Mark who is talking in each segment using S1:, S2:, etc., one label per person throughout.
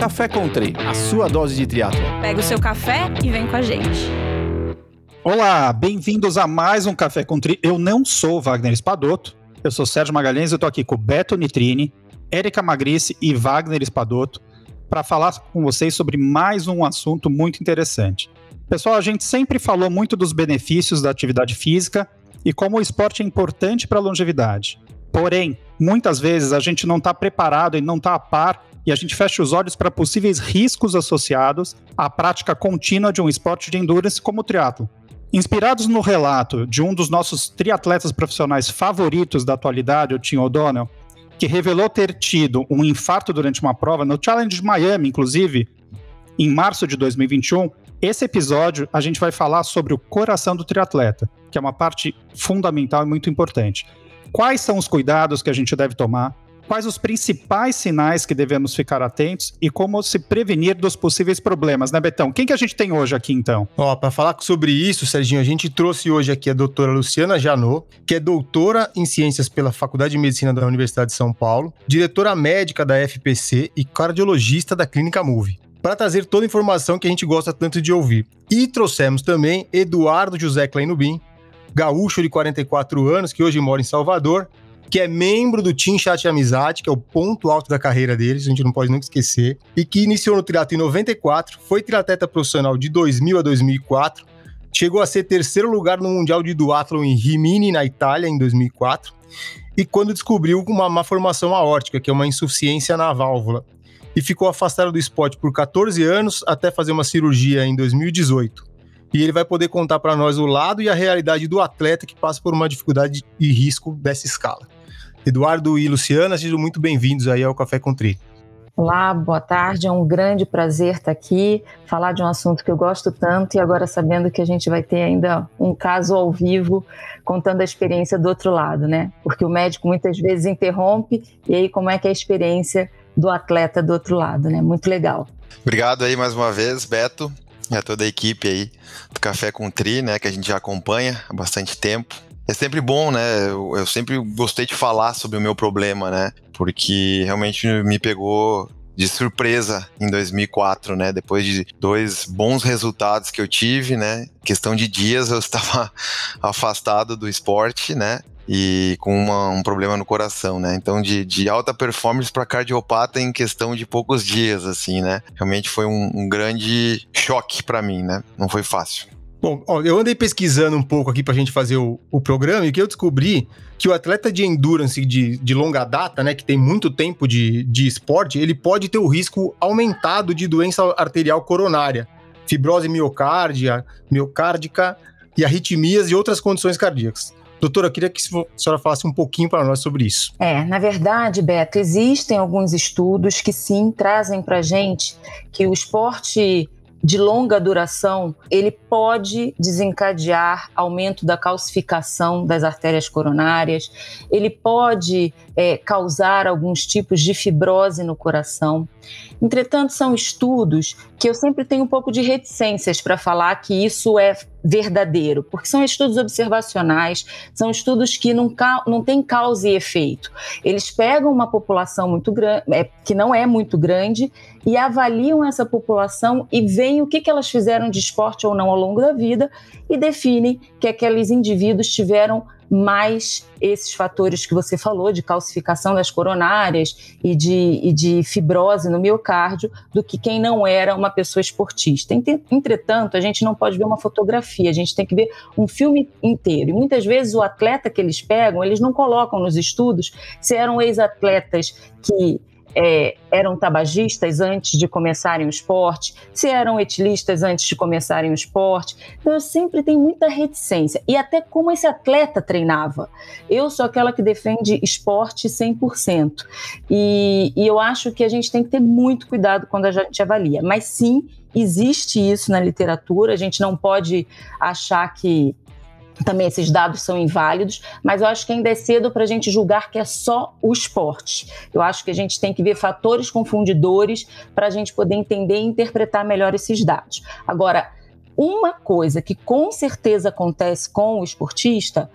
S1: Café Country, a sua dose de triatlo.
S2: Pega o seu café e vem com a gente.
S3: Olá, bem-vindos a mais um Café Country. Eu não sou Wagner Espadoto, eu sou Sérgio Magalhães, eu tô aqui com Beto Nitrini, Érica Magrice e Wagner Espadoto para falar com vocês sobre mais um assunto muito interessante. Pessoal, a gente sempre falou muito dos benefícios da atividade física e como o esporte é importante para a longevidade. Porém, muitas vezes a gente não está preparado e não está a par e a gente fecha os olhos para possíveis riscos associados à prática contínua de um esporte de endurance como o triatlo. Inspirados no relato de um dos nossos triatletas profissionais favoritos da atualidade, o Tim O'Donnell, que revelou ter tido um infarto durante uma prova no Challenge de Miami, inclusive, em março de 2021. Esse episódio a gente vai falar sobre o coração do triatleta, que é uma parte fundamental e muito importante. Quais são os cuidados que a gente deve tomar? Quais os principais sinais que devemos ficar atentos e como se prevenir dos possíveis problemas, né, Betão? Quem que a gente tem hoje aqui, então?
S4: Ó, para falar sobre isso, Serginho, a gente trouxe hoje aqui a doutora Luciana Janot, que é doutora em ciências pela Faculdade de Medicina da Universidade de São Paulo, diretora médica da FPC e cardiologista da Clínica Move para trazer toda a informação que a gente gosta tanto de ouvir. E trouxemos também Eduardo José Kleinubin, gaúcho de 44 anos, que hoje mora em Salvador, que é membro do Team Chat Amizade, que é o ponto alto da carreira deles, a gente não pode nunca esquecer, e que iniciou no triatlo em 94, foi triatleta profissional de 2000 a 2004, chegou a ser terceiro lugar no Mundial de Duathlon em Rimini, na Itália, em 2004, e quando descobriu uma má formação aórtica, que é uma insuficiência na válvula, e ficou afastado do esporte por 14 anos até fazer uma cirurgia em 2018 e ele vai poder contar para nós o lado e a realidade do atleta que passa por uma dificuldade e risco dessa escala. Eduardo e Luciana, sejam muito bem-vindos aí ao Café com Tri.
S5: Olá, boa tarde. É um grande prazer estar aqui, falar de um assunto que eu gosto tanto e agora sabendo que a gente vai ter ainda um caso ao vivo contando a experiência do outro lado, né? Porque o médico muitas vezes interrompe e aí como é que é a experiência do atleta do outro lado, né? Muito legal.
S6: Obrigado aí mais uma vez, Beto, e a toda a equipe aí do Café com Tri, né, que a gente já acompanha há bastante tempo é sempre bom, né? Eu, eu, sempre gostei de falar sobre o meu problema, né? Porque realmente me pegou de surpresa em 2004, né? Depois de dois bons resultados que eu tive, né? Questão de dias eu estava afastado do esporte, né? E com uma, um problema no coração, né? Então, de, de alta performance para cardiopata em questão de poucos dias, assim, né? Realmente foi um, um grande choque para mim, né? Não foi fácil.
S4: Bom, ó, eu andei pesquisando um pouco aqui pra gente fazer o, o programa e que eu descobri que o atleta de endurance de, de longa data, né, que tem muito tempo de, de esporte, ele pode ter o risco aumentado de doença arterial coronária, fibrose miocárdia, miocárdica e arritmias e outras condições cardíacas. Doutora, eu queria que a senhora falasse um pouquinho para nós sobre isso.
S5: É, na verdade, Beto, existem alguns estudos que sim trazem para gente que o esporte de longa duração, ele pode desencadear aumento da calcificação das artérias coronárias, ele pode é, causar alguns tipos de fibrose no coração. Entretanto, são estudos que eu sempre tenho um pouco de reticências para falar que isso é verdadeiro, porque são estudos observacionais, são estudos que não, não têm causa e efeito. Eles pegam uma população muito grande, é, que não é muito grande, e avaliam essa população e veem o que, que elas fizeram de esporte ou não ao longo da vida e definem que aqueles indivíduos tiveram mais esses fatores que você falou, de calcificação das coronárias e de, e de fibrose no miocárdio, do que quem não era uma pessoa esportista. Entretanto, a gente não pode ver uma fotografia, a gente tem que ver um filme inteiro. E muitas vezes o atleta que eles pegam, eles não colocam nos estudos se eram ex-atletas que é, eram tabagistas antes de começarem o esporte, se eram etilistas antes de começarem o esporte. Então eu sempre tenho muita reticência. E até como esse atleta treinava. Eu sou aquela que defende esporte 100%. E, e eu acho que a gente tem que ter muito cuidado quando a gente avalia. Mas sim, existe isso na literatura, a gente não pode achar que também esses dados são inválidos, mas eu acho que ainda é cedo para a gente julgar que é só o esporte. Eu acho que a gente tem que ver fatores confundidores para a gente poder entender e interpretar melhor esses dados. Agora, uma coisa que com certeza acontece com o esportista,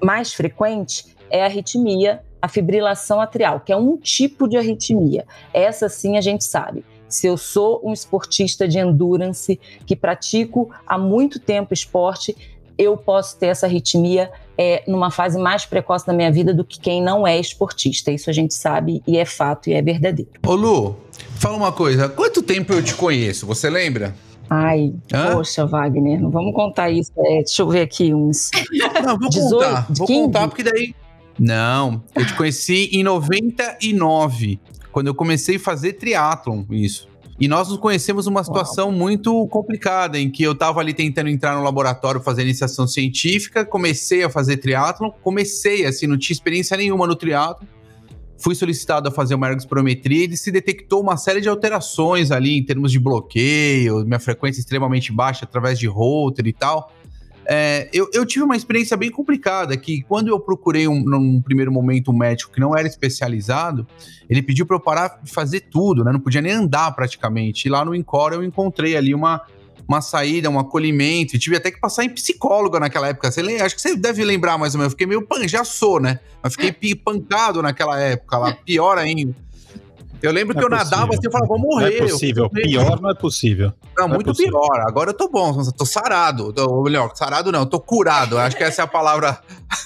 S5: mais frequente, é a arritmia, a fibrilação atrial, que é um tipo de arritmia. Essa sim a gente sabe Se eu sou um esportista de endurance que pratico há muito tempo esporte, eu posso ter essa arritmia é, numa fase mais precoce da minha vida do que quem não é esportista. Isso a gente sabe e é fato e é verdadeiro.
S7: Ô Lu, fala uma coisa. Quanto tempo eu te conheço? Você lembra?
S5: Ai, Hã? poxa, Wagner, não vamos contar isso. É, deixa eu ver aqui uns.
S7: Não, vou 18, contar. Vou 15? contar porque daí. Não, eu te conheci em 99, quando eu comecei a fazer triatlon, isso. E nós nos conhecemos numa situação Uau. muito complicada, em que eu estava ali tentando entrar no laboratório fazer iniciação científica, comecei a fazer triatlon, comecei assim, não tinha experiência nenhuma no triatlon, fui solicitado a fazer uma ergospirometria e se detectou uma série de alterações ali em termos de bloqueio, minha frequência extremamente baixa através de router e tal. É, eu, eu, tive uma experiência bem complicada, que quando eu procurei um, num primeiro momento um médico que não era especializado, ele pediu para eu parar de fazer tudo, né? Não podia nem andar praticamente. E lá no Encore eu encontrei ali uma, uma saída, um acolhimento, e tive até que passar em psicóloga naquela época. Você? Acho que você deve lembrar mais ou menos. Eu fiquei meio pan, já sou, né? Mas fiquei pancado naquela época lá, pior ainda. Eu lembro não que é eu possível. nadava assim, eu falava, vou morrer.
S3: Não é possível, pior não é possível.
S7: Não, não é muito é pior. Agora eu tô bom, tô sarado. Ou melhor, sarado não, tô curado. Acho que essa é a palavra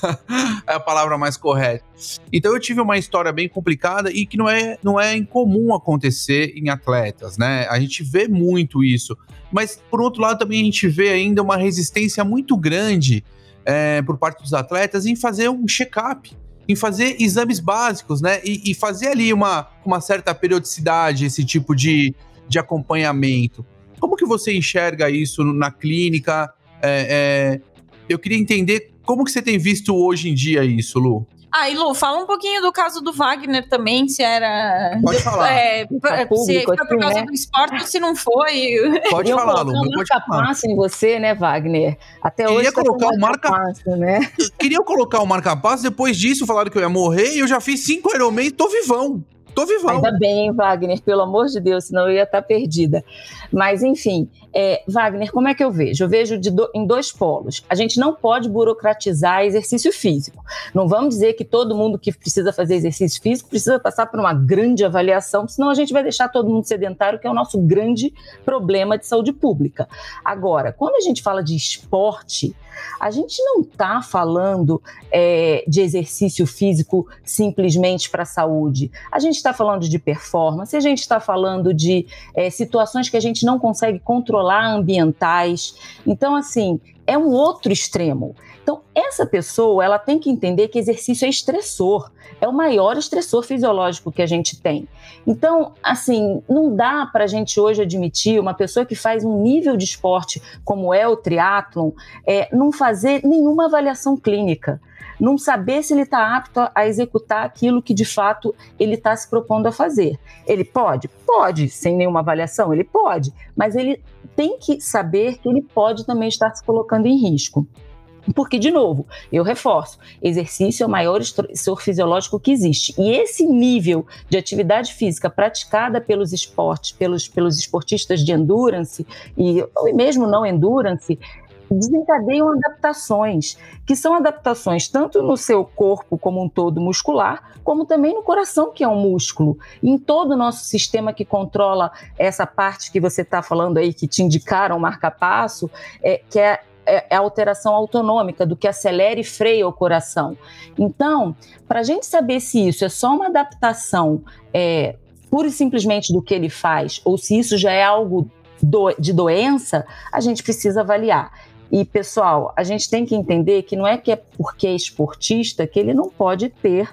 S7: é a palavra mais correta. Então eu tive uma história bem complicada e que não é, não é incomum acontecer em atletas, né? A gente vê muito isso. Mas, por outro lado, também a gente vê ainda uma resistência muito grande é, por parte dos atletas em fazer um check-up em fazer exames básicos, né? E, e, fazer ali uma, uma certa periodicidade, esse tipo de, de acompanhamento. Como que você enxerga isso na clínica? É, é, eu queria entender como que você tem visto hoje em dia isso, Lu?
S2: Ah, e Lu, fala um pouquinho do caso do Wagner também, se era.
S7: Pode falar. É,
S2: tá público, se foi por causa né? do esporte ou se não foi.
S7: Pode falar, Lu.
S5: Pode marca falar. em você, né, Wagner? Até Queria hoje.
S7: Queria colocar o marca. Passo, né? Queria colocar o marca-passo, depois disso falaram que eu ia morrer e eu já fiz cinco Ironman e tô vivão. Tô vivão.
S5: Ainda bem, Wagner, pelo amor de Deus, senão eu ia estar perdida. Mas, enfim, é, Wagner, como é que eu vejo? Eu vejo do, em dois polos. A gente não pode burocratizar exercício físico. Não vamos dizer que todo mundo que precisa fazer exercício físico precisa passar por uma grande avaliação, senão a gente vai deixar todo mundo sedentário, que é o nosso grande problema de saúde pública. Agora, quando a gente fala de esporte, a gente não está falando é, de exercício físico simplesmente para a saúde. A gente está falando de performance, a gente está falando de é, situações que a gente não consegue controlar ambientais. Então, assim, é um outro extremo. Então, essa pessoa, ela tem que entender que exercício é estressor, é o maior estressor fisiológico que a gente tem. Então, assim, não dá para a gente hoje admitir uma pessoa que faz um nível de esporte como é o triatlon, é, não fazer nenhuma avaliação clínica não saber se ele está apto a executar aquilo que de fato ele está se propondo a fazer. Ele pode? Pode, sem nenhuma avaliação, ele pode, mas ele tem que saber que ele pode também estar se colocando em risco. Porque, de novo, eu reforço: exercício é o maior estressor fisiológico que existe. E esse nível de atividade física praticada pelos esportes, pelos, pelos esportistas de endurance, e mesmo não endurance, desencadeiam adaptações, que são adaptações tanto no seu corpo como um todo muscular, como também no coração, que é um músculo, em todo o nosso sistema que controla essa parte que você está falando aí, que te indicaram marca-passo, é, que é é, é a alteração autonômica do que acelera e freia o coração. Então, para a gente saber se isso é só uma adaptação é, pura e simplesmente do que ele faz, ou se isso já é algo do, de doença, a gente precisa avaliar. E, pessoal, a gente tem que entender que não é que é porque é esportista que ele não pode ter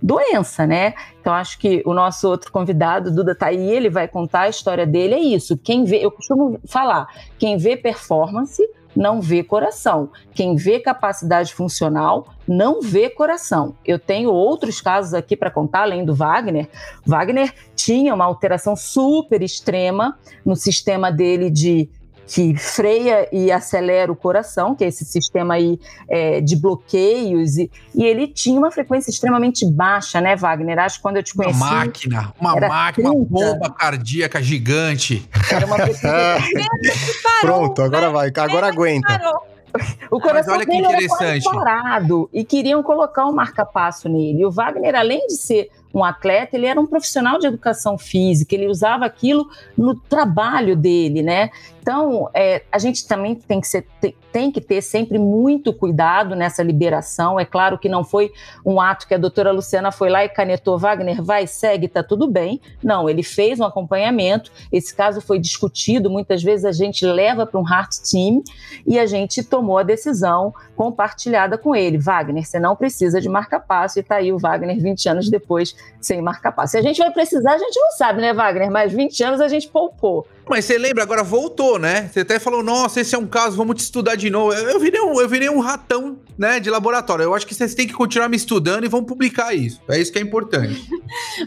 S5: doença, né? Então acho que o nosso outro convidado, Duda tá aí, ele vai contar a história dele, é isso. Quem vê, eu costumo falar, quem vê performance não vê coração. Quem vê capacidade funcional não vê coração. Eu tenho outros casos aqui para contar, além do Wagner. Wagner tinha uma alteração super extrema no sistema dele de que freia e acelera o coração, que é esse sistema aí é, de bloqueios, e, e, ele tinha uma frequência extremamente baixa, né, Wagner? Acho que quando eu te conheci...
S7: Uma máquina, uma máquina, 30. uma bomba cardíaca gigante. Era uma
S4: Pronto, agora vai, agora aguenta.
S5: O coração olha dele que interessante. era parado e queriam colocar um marca-passo nele. E o Wagner, além de ser um atleta, ele era um profissional de educação física, ele usava aquilo no trabalho dele, né? Então, é, a gente também tem que, ser, tem, que ter sempre muito cuidado nessa liberação. É claro que não foi um ato que a doutora Luciana foi lá e canetou Wagner, vai, segue, tá tudo bem. Não, ele fez um acompanhamento. Esse caso foi discutido. Muitas vezes a gente leva para um heart team e a gente tomou a decisão compartilhada com ele. Wagner, você não precisa de marca-passo. E tá aí o Wagner 20 anos depois sem marca-passo. Se a gente vai precisar, a gente não sabe, né, Wagner? Mas 20 anos a gente poupou.
S7: Mas você lembra, agora voltou, né? Você até falou, nossa, esse é um caso, vamos te estudar de novo. Eu virei um, eu virei um ratão, né, de laboratório. Eu acho que vocês têm que continuar me estudando e vão publicar isso. É isso que é importante.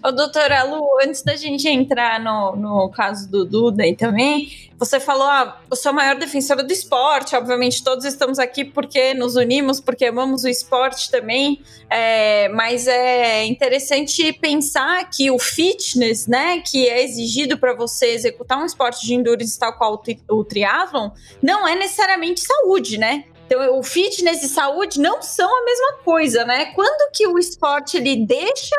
S2: Ô, doutora Lu, antes da gente entrar no, no caso do Duda e também, você falou, ah, eu sou a maior defensora do esporte, obviamente todos estamos aqui porque nos unimos, porque amamos o esporte também, é, mas é interessante pensar que o fitness, né, que é exigido para você executar um esporte de endurance tal qual o, o triatlon, não é necessariamente saúde, né? Então, o fitness e saúde não são a mesma coisa, né? Quando que o esporte ele deixa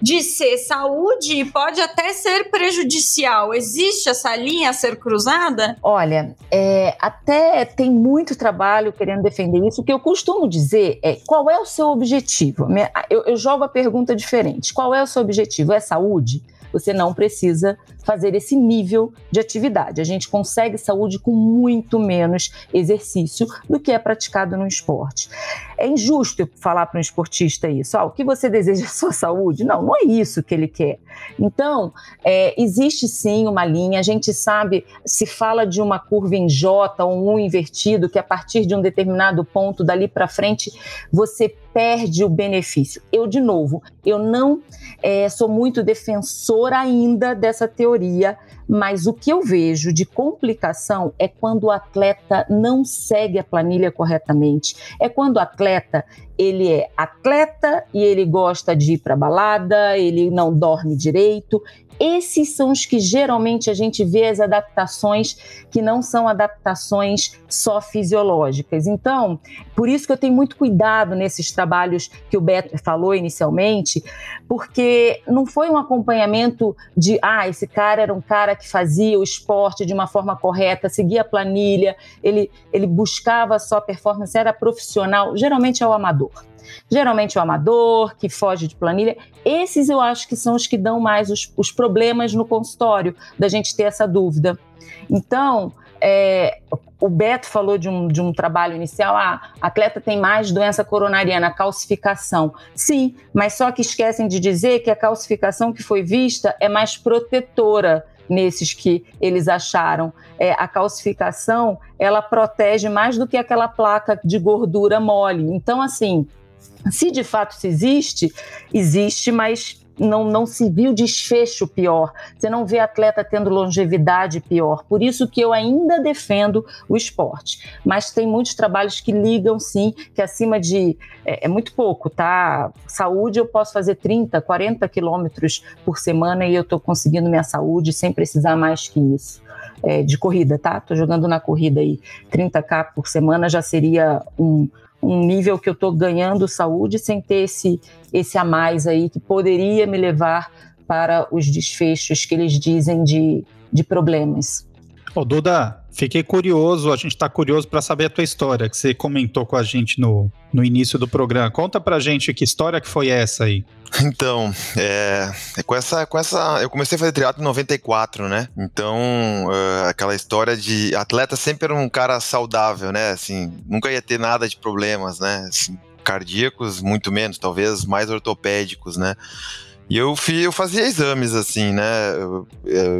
S2: de ser saúde e pode até ser prejudicial. Existe essa linha a ser cruzada?
S5: Olha, é, até tem muito trabalho querendo defender isso. O que eu costumo dizer é qual é o seu objetivo? Eu, eu jogo a pergunta diferente. Qual é o seu objetivo? É saúde? você não precisa fazer esse nível de atividade. A gente consegue saúde com muito menos exercício do que é praticado no esporte. É injusto falar para um esportista isso. Ah, o que você deseja é sua saúde? Não, não é isso que ele quer. Então, é, existe sim uma linha. A gente sabe, se fala de uma curva em J ou um invertido, que a partir de um determinado ponto dali para frente você perde o benefício. Eu, de novo, eu não é, sou muito defensor ainda dessa teoria, mas o que eu vejo de complicação é quando o atleta não segue a planilha corretamente. É quando o atleta ele é atleta e ele gosta de ir para balada, ele não dorme direito, esses são os que geralmente a gente vê as adaptações que não são adaptações só fisiológicas. Então, por isso que eu tenho muito cuidado nesses trabalhos que o Beto falou inicialmente, porque não foi um acompanhamento de, ah, esse cara era um cara que fazia o esporte de uma forma correta, seguia a planilha, ele, ele buscava só performance, era profissional, geralmente é o amador. Geralmente o amador, que foge de planilha. Esses eu acho que são os que dão mais os, os problemas no consultório, da gente ter essa dúvida. Então, é, o Beto falou de um, de um trabalho inicial, ah, atleta tem mais doença coronariana, calcificação. Sim, mas só que esquecem de dizer que a calcificação que foi vista é mais protetora nesses que eles acharam. É, a calcificação, ela protege mais do que aquela placa de gordura mole. Então, assim, se de fato se existe, existe, mas não, não se viu desfecho pior. Você não vê atleta tendo longevidade pior. Por isso que eu ainda defendo o esporte. Mas tem muitos trabalhos que ligam, sim, que acima de. É, é muito pouco, tá? Saúde, eu posso fazer 30, 40 quilômetros por semana e eu estou conseguindo minha saúde sem precisar mais que isso. É, de corrida, tá? Tô jogando na corrida aí. 30k por semana já seria um, um nível que eu estou ganhando saúde sem ter esse, esse a mais aí que poderia me levar para os desfechos que eles dizem de, de problemas.
S3: Ô, Duda, fiquei curioso, a gente está curioso para saber a tua história, que você comentou com a gente no, no início do programa. Conta pra gente que história que foi essa aí.
S6: Então, é, é com essa, com essa, eu comecei a fazer triatlo em 94, né? Então, uh, aquela história de atleta sempre era um cara saudável, né? Assim, nunca ia ter nada de problemas, né? Assim, cardíacos, muito menos, talvez mais ortopédicos, né? E eu, fui, eu fazia exames, assim, né?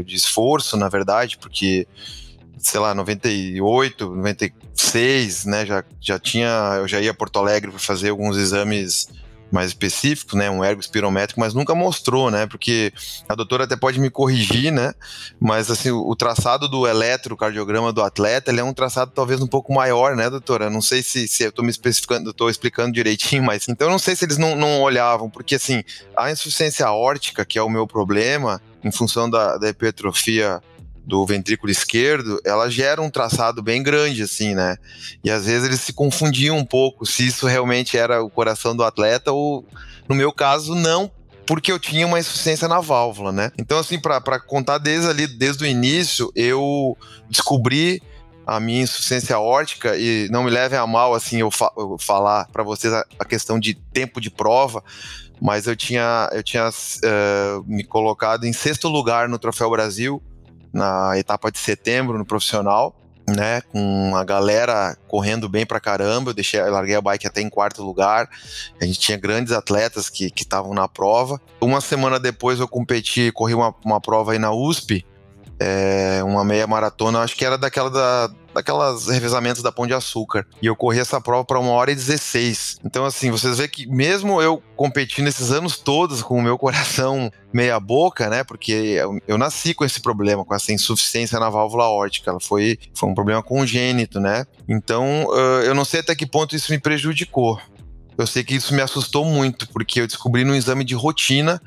S6: De esforço, na verdade, porque, sei lá, 98, 96, né? Já, já tinha. Eu já ia a Porto Alegre para fazer alguns exames mais específicos, né, um ergo espirométrico, mas nunca mostrou, né, porque a doutora até pode me corrigir, né, mas assim, o, traçado do eletrocardiograma do atleta, ele é um traçado talvez um pouco maior, né, doutora? Não sei se, se eu estou me especificando, estou explicando direitinho, mas então eu não sei se eles não, não olhavam, porque assim, a insuficiência aórtica, que é o meu problema, em função da, da hipertrofia do ventrículo esquerdo, ela gera um traçado bem grande, assim, né? E às vezes eles se confundiam um pouco se isso realmente era o coração do atleta ou, no meu caso, não porque eu tinha uma insuficiência na válvula, né? Então, assim, para contar desde ali, desde o início, eu descobri a minha insuficiência órtica e não me levem a mal assim eu, fa eu falar para vocês a, a, questão de tempo de prova, mas eu tinha eu tinha uh, me colocado em sexto lugar no Troféu Brasil na etapa de setembro no profissional né, com a galera correndo bem pra caramba, eu deixei, eu larguei a bike até em quarto lugar, a gente tinha grandes atletas que estavam na prova. Uma semana depois eu competi, corri uma, uma prova aí na USP, é, uma meia maratona, acho que era daquela da, daquelas revezamentos da Pão de Açúcar. E eu corri essa prova para uma hora e 16. Então, assim, vocês veem que mesmo eu competindo esses anos todos com o meu coração meia boca, né? Porque eu, eu nasci com esse problema, com essa insuficiência na válvula órtica. Ela foi, foi um problema congênito, né? Então, uh, eu não sei até que ponto isso me prejudicou. Eu sei que isso me assustou muito, porque eu descobri no exame de rotina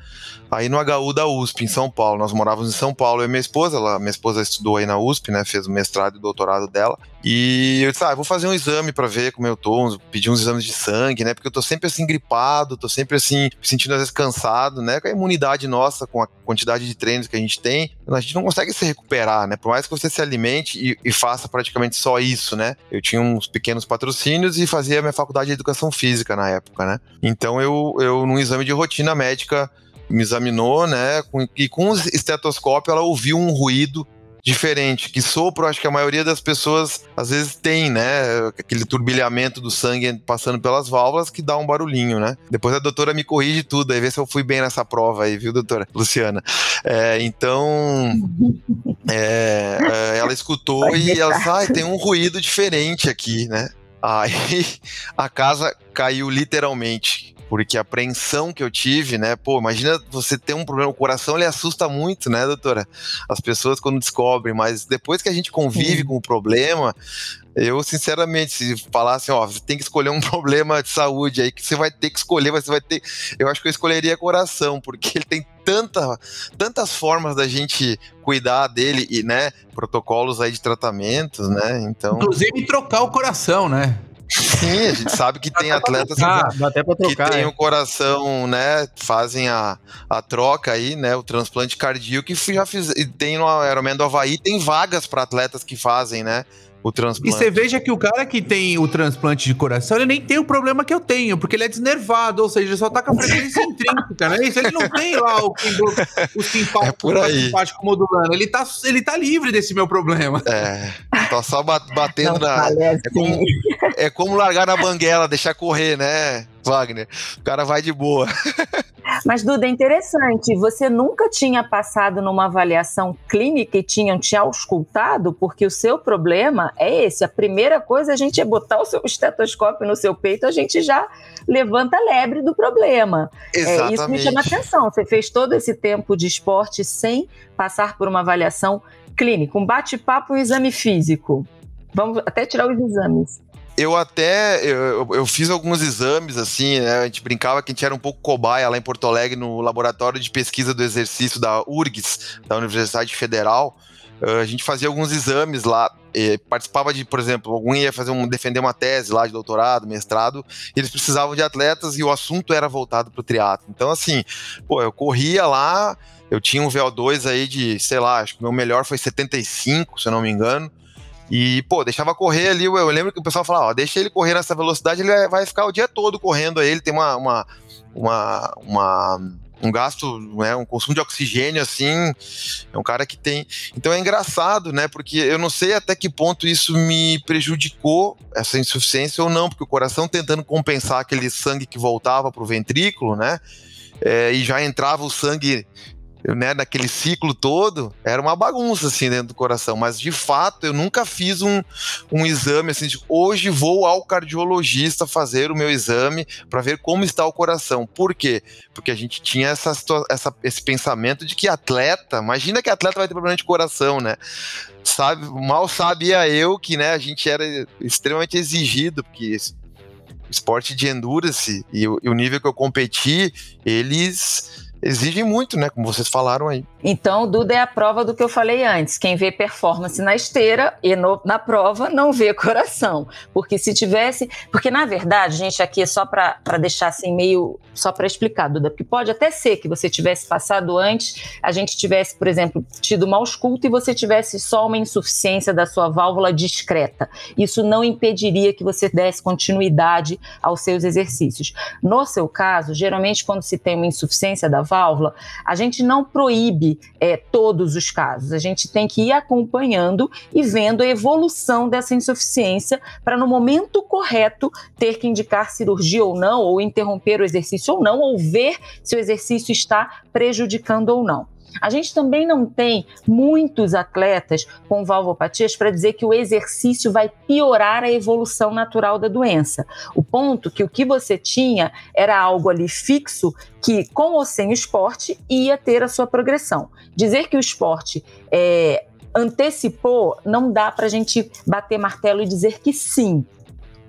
S6: aí no HU da USP, em São Paulo. Nós morávamos em São Paulo, eu e minha esposa, ela, minha esposa estudou aí na USP, né, fez o mestrado e doutorado dela. E eu disse, ah, vou fazer um exame para ver como eu tô, pedir uns exames de sangue, né, porque eu tô sempre assim gripado, tô sempre assim, sentindo às vezes cansado, né, com a imunidade nossa, com a quantidade de treinos que a gente tem, a gente não consegue se recuperar, né, por mais que você se alimente e, e faça praticamente só isso, né. Eu tinha uns pequenos patrocínios e fazia minha faculdade de educação física na época, né. Então eu, eu num exame de rotina médica, me examinou, né? Com, e com o estetoscópio ela ouviu um ruído diferente, que sopro, acho que a maioria das pessoas às vezes tem, né? Aquele turbilhamento do sangue passando pelas válvulas que dá um barulhinho, né? Depois a doutora me corrige tudo, aí vê se eu fui bem nessa prova aí, viu, doutora Luciana? É, então, é, é ela escutou e ela disse, ah, tem um ruído diferente aqui, né? Aí a casa caiu literalmente porque a apreensão que eu tive, né? Pô, imagina você ter um problema, o coração ele assusta muito, né, doutora? As pessoas quando descobrem, mas depois que a gente convive Sim. com o problema, eu, sinceramente, se falasse, ó, você tem que escolher um problema de saúde aí que você vai ter que escolher, você vai ter. Eu acho que eu escolheria coração, porque ele tem tanta, tantas formas da gente cuidar dele e, né, protocolos aí de tratamentos, né? Então.
S7: Inclusive trocar o coração, né?
S6: Sim, a gente sabe que tem atletas trocar, que, tem é. o coração, né? Fazem a, a troca aí, né? O transplante cardíaco que já fiz. E tem no Ironman do Havaí, tem vagas para atletas que fazem, né? O transplante.
S7: E você veja que o cara que tem o transplante de coração, ele nem tem o problema que eu tenho, porque ele é desnervado, ou seja, ele só tá com a frequência intrínseca, né? Isso, ele não tem lá o, o simpático,
S6: é
S7: simpático modulando. Ele tá, ele tá livre desse meu problema.
S6: É, tá só batendo não, na. É como, é como largar na banguela, deixar correr, né? Wagner. O cara vai de boa.
S5: Mas, Duda, é interessante. Você nunca tinha passado numa avaliação clínica e tinham te auscultado? Porque o seu problema é esse. A primeira coisa a gente é botar o seu estetoscópio no seu peito, a gente já levanta a lebre do problema.
S6: Exatamente.
S5: É, isso me chama atenção. Você fez todo esse tempo de esporte sem passar por uma avaliação clínica, um bate-papo e um exame físico. Vamos até tirar os exames
S6: eu até eu, eu, fiz alguns exames assim, né? A gente brincava que a gente era um pouco cobaia lá em Porto Alegre no laboratório de pesquisa do exercício da URGS, da Universidade Federal. Uh, a gente fazia alguns exames lá, participava de, por exemplo, algum ia fazer um defender uma tese lá de doutorado, mestrado, eles precisavam de atletas e o assunto era voltado para o triatlo. Então assim, pô, eu corria lá, eu tinha um VO2 aí de, sei lá, acho que o meu melhor foi 75, se eu não me engano. E, pô, deixava correr ali. Eu, lembro que o pessoal falava, ó, deixa ele correr nessa velocidade, ele vai ficar o dia todo correndo aí. Ele tem uma, uma, uma, uma um gasto, né, um consumo de oxigênio assim, é um cara que tem. Então é engraçado, né? Porque eu não sei até que ponto isso me prejudicou essa insuficiência ou não, porque o coração tentando compensar aquele sangue que voltava para o ventrículo, né? É, e já entrava o sangue né, naquele ciclo todo, era uma bagunça assim dentro do coração. Mas de fato, eu nunca fiz um, um exame assim. De, hoje vou ao cardiologista fazer o meu exame para ver como está o coração. Por quê? Porque a gente tinha essa, essa, esse pensamento de que atleta, imagina que atleta vai ter problema de coração, né? Sabe, mal sabia eu que né, a gente era extremamente exigido, porque esporte de endurance e e o nível que eu competi, eles exigem muito, né? Como vocês falaram aí.
S5: Então, Duda é a prova do que eu falei antes. Quem vê performance na esteira e no, na prova não vê coração. Porque se tivesse. Porque, na verdade, gente, aqui é só para deixar assim meio. Só para explicar, Duda. Porque pode até ser que você tivesse passado antes, a gente tivesse, por exemplo, tido mau escuto e você tivesse só uma insuficiência da sua válvula discreta. Isso não impediria que você desse continuidade aos seus exercícios. No seu caso, geralmente, quando se tem uma insuficiência da válvula, a gente não proíbe é, todos os casos. A gente tem que ir acompanhando e vendo a evolução dessa insuficiência para, no momento correto, ter que indicar cirurgia ou não, ou interromper o exercício ou não, ou ver se o exercício está prejudicando ou não. A gente também não tem muitos atletas com valvopatias para dizer que o exercício vai piorar a evolução natural da doença. O ponto que o que você tinha era algo ali fixo que, com ou sem o esporte, ia ter a sua progressão. Dizer que o esporte é, antecipou, não dá para a gente bater martelo e dizer que sim.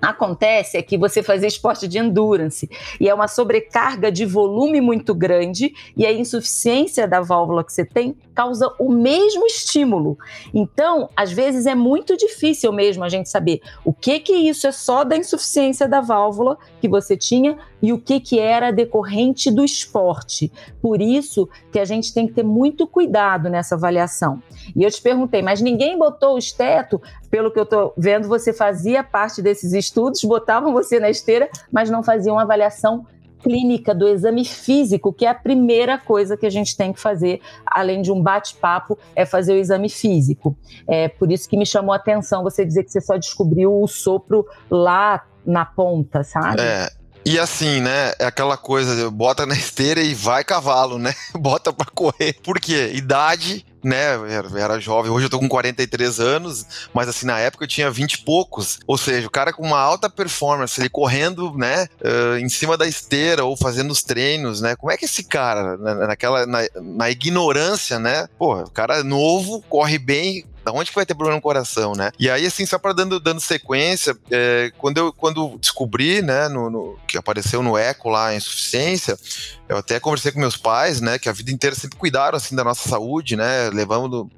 S5: Acontece é que você fazia esporte de endurance e é uma sobrecarga de volume muito grande e a insuficiência da válvula que você tem causa o mesmo estímulo. Então, às vezes é muito difícil mesmo a gente saber o que que isso é só da insuficiência da válvula que você tinha e o que que era decorrente do esporte. Por isso que a gente tem que ter muito cuidado nessa avaliação. E eu te perguntei, mas ninguém botou o esteto? Pelo que eu estou vendo, você fazia parte desses estudos, botavam você na esteira, mas não faziam avaliação clínica do exame físico, que é a primeira coisa que a gente tem que fazer, além de um bate-papo, é fazer o exame físico. É por isso que me chamou a atenção você dizer que você só descobriu o sopro lá na ponta, sabe?
S6: É. E assim, né? É aquela coisa, bota na esteira e vai cavalo, né? Bota para correr. Por quê? Idade, né, era, era, jovem, hoje eu tô com 43 anos, mas assim, na época eu tinha 20 e poucos, ou seja, o cara com uma alta performance, ele correndo, né, uh, em cima da esteira ou fazendo os treinos, né, como é que esse cara, naquela, na, na ignorância, né, pô, o cara é novo, corre bem, da onde que vai ter problema no coração, né? E aí, assim, só para dando, dando sequência, é, quando eu quando descobri, né, no, no, que apareceu no eco lá a insuficiência, eu até conversei com meus pais, né, que a vida inteira sempre cuidaram, assim, da nossa saúde, né, levamos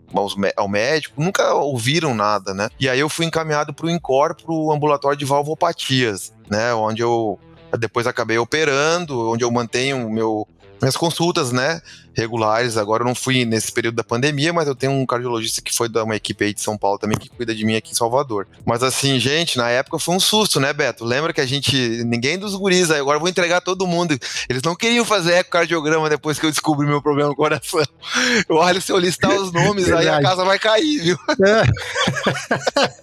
S6: ao médico, nunca ouviram nada, né? E aí eu fui encaminhado para o INCOR, para o ambulatório de valvopatias, né, onde eu depois acabei operando, onde eu mantenho o meu minhas consultas, né, regulares. Agora eu não fui nesse período da pandemia, mas eu tenho um cardiologista que foi da uma equipe aí de São Paulo também que cuida de mim aqui em Salvador. Mas assim, gente, na época foi um susto, né, Beto? Lembra que a gente, ninguém dos guris, aí agora eu vou entregar todo mundo. Eles não queriam fazer ecocardiograma depois que eu descobri meu problema no coração. Eu olho se eu listar os nomes, aí a casa vai cair, viu? É.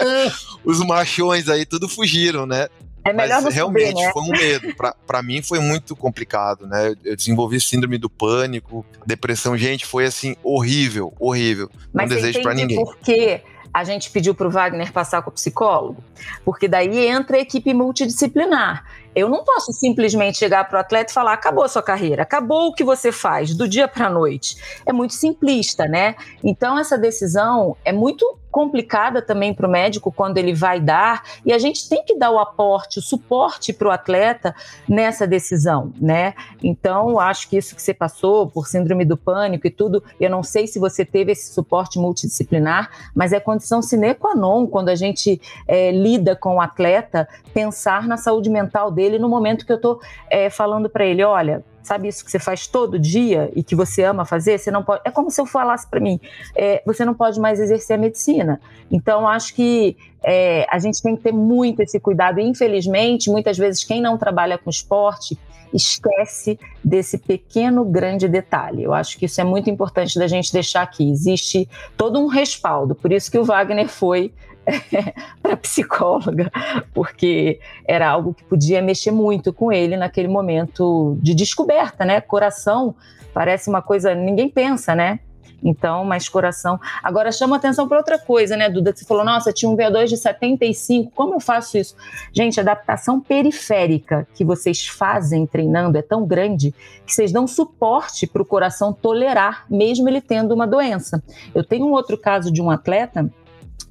S6: os machões aí tudo fugiram, né?
S5: É melhor
S6: Mas realmente
S5: né?
S6: foi um medo. Para mim foi muito complicado, né? Eu desenvolvi síndrome do pânico, depressão, gente, foi assim horrível, horrível.
S5: Mas
S6: Não desejo para ninguém.
S5: Por quê? a gente pediu para o Wagner passar com o psicólogo, porque daí entra a equipe multidisciplinar. Eu não posso simplesmente chegar para o atleta e falar: acabou a sua carreira, acabou o que você faz do dia para a noite. É muito simplista, né? Então, essa decisão é muito complicada também para o médico quando ele vai dar, e a gente tem que dar o aporte, o suporte para o atleta nessa decisão, né? Então, acho que isso que você passou por síndrome do pânico e tudo, eu não sei se você teve esse suporte multidisciplinar, mas é condição sine qua non quando a gente é, lida com o atleta, pensar na saúde mental dele no momento que eu estou é, falando para ele, olha, sabe isso que você faz todo dia e que você ama fazer, você não pode. É como se eu falasse para mim, é, você não pode mais exercer a medicina. Então, acho que é, a gente tem que ter muito esse cuidado. E, infelizmente, muitas vezes quem não trabalha com esporte esquece desse pequeno grande detalhe. Eu acho que isso é muito importante da gente deixar aqui. Existe todo um respaldo. Por isso que o Wagner foi para psicóloga, porque era algo que podia mexer muito com ele naquele momento de descoberta, né? Coração parece uma coisa ninguém pensa, né? Então, mais coração. Agora chama atenção para outra coisa, né, Duda? Você falou, nossa, tinha um VO2 de 75, como eu faço isso? Gente, a adaptação periférica que vocês fazem treinando é tão grande que vocês dão suporte para o coração tolerar, mesmo ele tendo uma doença. Eu tenho um outro caso de um atleta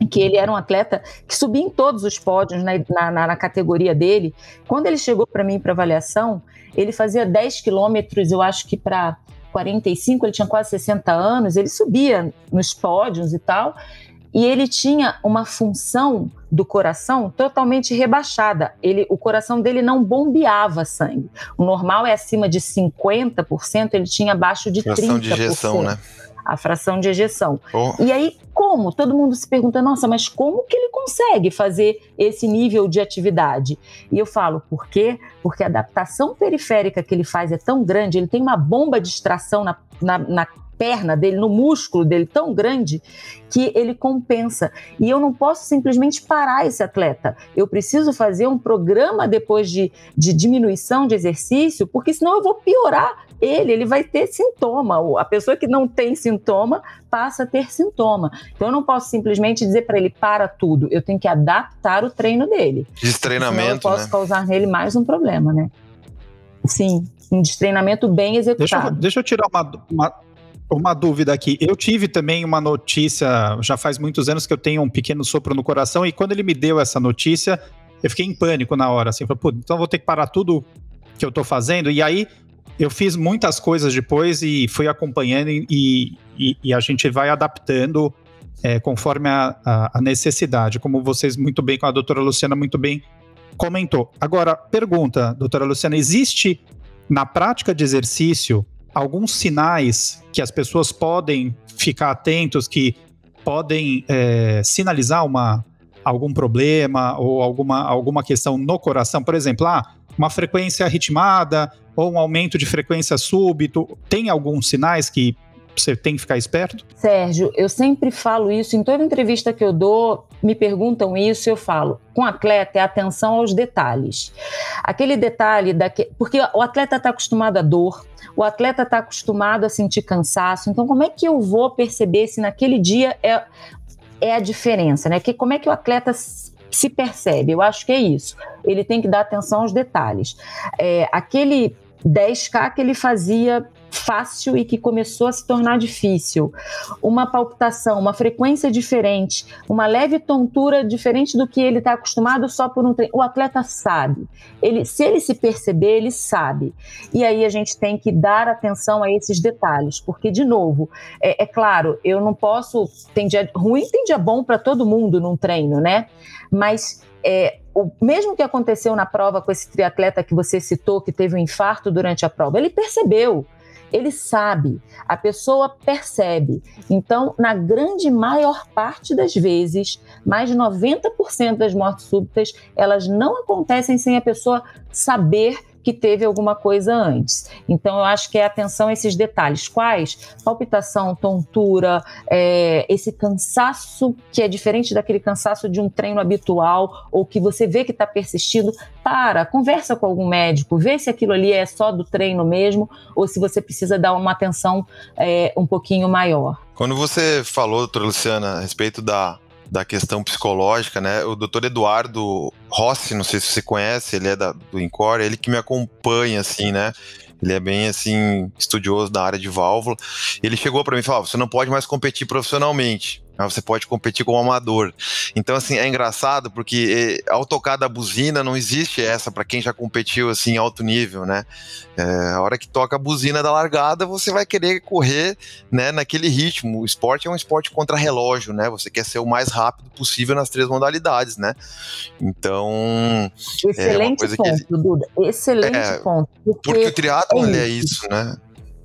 S5: que ele era um atleta que subia em todos os pódios na, na, na categoria dele. Quando ele chegou para mim para avaliação, ele fazia 10 quilômetros, eu acho que para 45, ele tinha quase 60 anos, ele subia nos pódios e tal, e ele tinha uma função do coração totalmente rebaixada. Ele, o coração dele não bombeava sangue. O normal é acima de 50%, ele tinha abaixo de Fração 30%. de ejeção, né? A fração de ejeção. Oh. E aí, como? Todo mundo se pergunta, nossa, mas como que ele consegue fazer esse nível de atividade? E eu falo, por quê? Porque a adaptação periférica que ele faz é tão grande, ele tem uma bomba de extração na, na, na perna dele, no músculo dele tão grande que ele compensa. E eu não posso simplesmente parar esse atleta. Eu preciso fazer um programa depois de, de diminuição de exercício, porque senão eu vou piorar ele, ele vai ter sintoma. A pessoa que não tem sintoma passa a ter sintoma. Então eu não posso simplesmente dizer para ele para tudo. Eu tenho que adaptar o treino dele.
S6: Destreinamento,
S5: eu posso né? causar nele mais um problema, né? Sim, um destreinamento bem executado.
S3: Deixa eu, deixa eu tirar uma, uma, uma dúvida aqui. Eu tive também uma notícia, já faz muitos anos que eu tenho um pequeno sopro no coração, e quando ele me deu essa notícia, eu fiquei em pânico na hora, assim, falei, então vou ter que parar tudo que eu tô fazendo. E aí eu fiz muitas coisas depois e fui acompanhando e, e, e a gente vai adaptando é, conforme a, a, a, necessidade, como vocês muito bem, com a doutora Luciana muito bem comentou. Agora, pergunta, doutora Luciana, existe na prática de exercício alguns sinais que as pessoas podem ficar atentos, que podem é, sinalizar uma, algum problema ou alguma, alguma questão no coração? Por exemplo, ah, uma frequência ritmada ou um aumento de frequência súbito? Tem alguns sinais que você tem que ficar esperto?
S5: Sérgio, eu sempre falo isso, em toda entrevista que eu dou, me perguntam isso, eu falo, com atleta é atenção aos detalhes. Aquele detalhe, daque... porque o atleta está acostumado à dor, o atleta está acostumado a sentir cansaço, então como é que eu vou perceber se naquele dia é, é a diferença, né? Que, como é que o atleta se percebe? Eu acho que é isso. Ele tem que dar atenção aos detalhes. É, aquele 10K que ele fazia fácil e que começou a se tornar difícil. Uma palpitação, uma frequência diferente, uma leve tontura diferente do que ele está acostumado só por um treino. O atleta sabe. Ele, se ele se perceber, ele sabe. E aí a gente tem que dar atenção a esses detalhes, porque, de novo, é, é claro, eu não posso. Tem dia ruim, tem dia bom para todo mundo num treino, né? Mas é, o mesmo que aconteceu na prova com esse triatleta que você citou, que teve um infarto durante a prova, ele percebeu ele sabe, a pessoa percebe. Então, na grande maior parte das vezes, mais de 90% das mortes súbitas, elas não acontecem sem a pessoa saber que teve alguma coisa antes. Então, eu acho que é atenção a esses detalhes. Quais? Palpitação, tontura, é, esse cansaço que é diferente daquele cansaço de um treino habitual ou que você vê que está persistindo. Para, conversa com algum médico, vê se aquilo ali é só do treino mesmo ou se você precisa dar uma atenção é, um pouquinho maior.
S6: Quando você falou, doutora Luciana, a respeito da da questão psicológica, né? O doutor Eduardo Rossi, não sei se você conhece, ele é da, do Incor, ele que me acompanha, assim, né? Ele é bem, assim, estudioso da área de válvula. Ele chegou para mim e falou: você não pode mais competir profissionalmente mas você pode competir como amador. Então, assim, é engraçado porque ao tocar da buzina não existe essa para quem já competiu assim em alto nível, né? É, a hora que toca a buzina da largada, você vai querer correr, né, naquele ritmo. O esporte é um esporte contra relógio, né? Você quer ser o mais rápido possível nas três modalidades, né? Então,
S5: excelente é ponto, que... Duda. Excelente é, ponto.
S6: Porque, porque o triatlo é, é isso, né?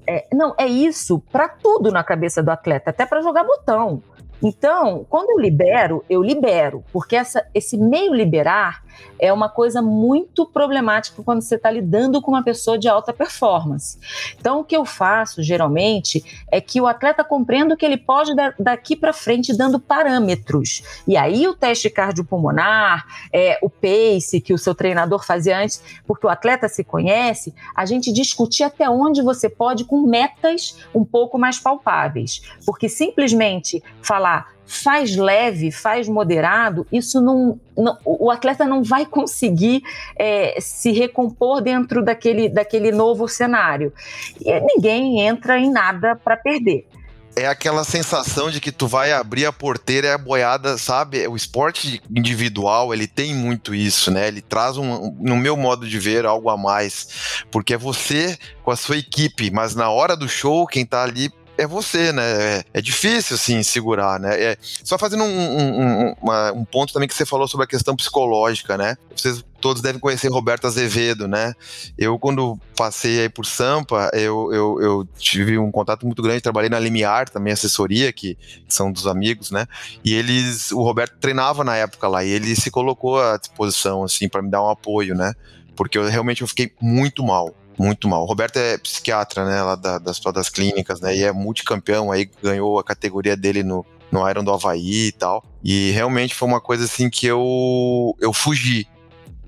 S5: É, não, é isso para tudo na cabeça do atleta, até para jogar botão. Então, quando eu libero, eu libero, porque essa, esse meio liberar é uma coisa muito problemática quando você está lidando com uma pessoa de alta performance. Então, o que eu faço geralmente é que o atleta compreenda que ele pode daqui para frente dando parâmetros. E aí o teste cardiopulmonar, é, o pace que o seu treinador fazia antes, porque o atleta se conhece, a gente discutir até onde você pode com metas um pouco mais palpáveis. Porque simplesmente falar faz leve, faz moderado, isso não, não o atleta não vai conseguir é, se recompor dentro daquele, daquele novo cenário. E ninguém entra em nada para perder.
S6: é aquela sensação de que tu vai abrir a porteira e a boiada, sabe? O esporte individual, ele tem muito isso, né? Ele traz, um, no meu modo de ver, algo a mais. Porque é você com a sua equipe, mas na hora do show, quem tá ali é você, né? É, é, difícil, assim, segurar, né? É, só fazendo um, um, uma, um, ponto também que você falou sobre a questão psicológica, né? Vocês todos devem conhecer Roberto Azevedo, né? Eu, quando passei aí por Sampa, eu, eu, eu tive um contato muito grande, trabalhei na Limiar, também assessoria, que são dos amigos, né? E eles, o Roberto treinava na época lá, e ele se colocou à disposição, assim, para me dar um apoio, né? Porque eu realmente eu fiquei muito mal, muito mal. O Roberto é psiquiatra, né, lá da, das, das clínicas, né, e é multicampeão, aí ganhou a categoria dele no, no Iron do Havaí e tal. E realmente foi uma coisa assim que eu, eu fugi.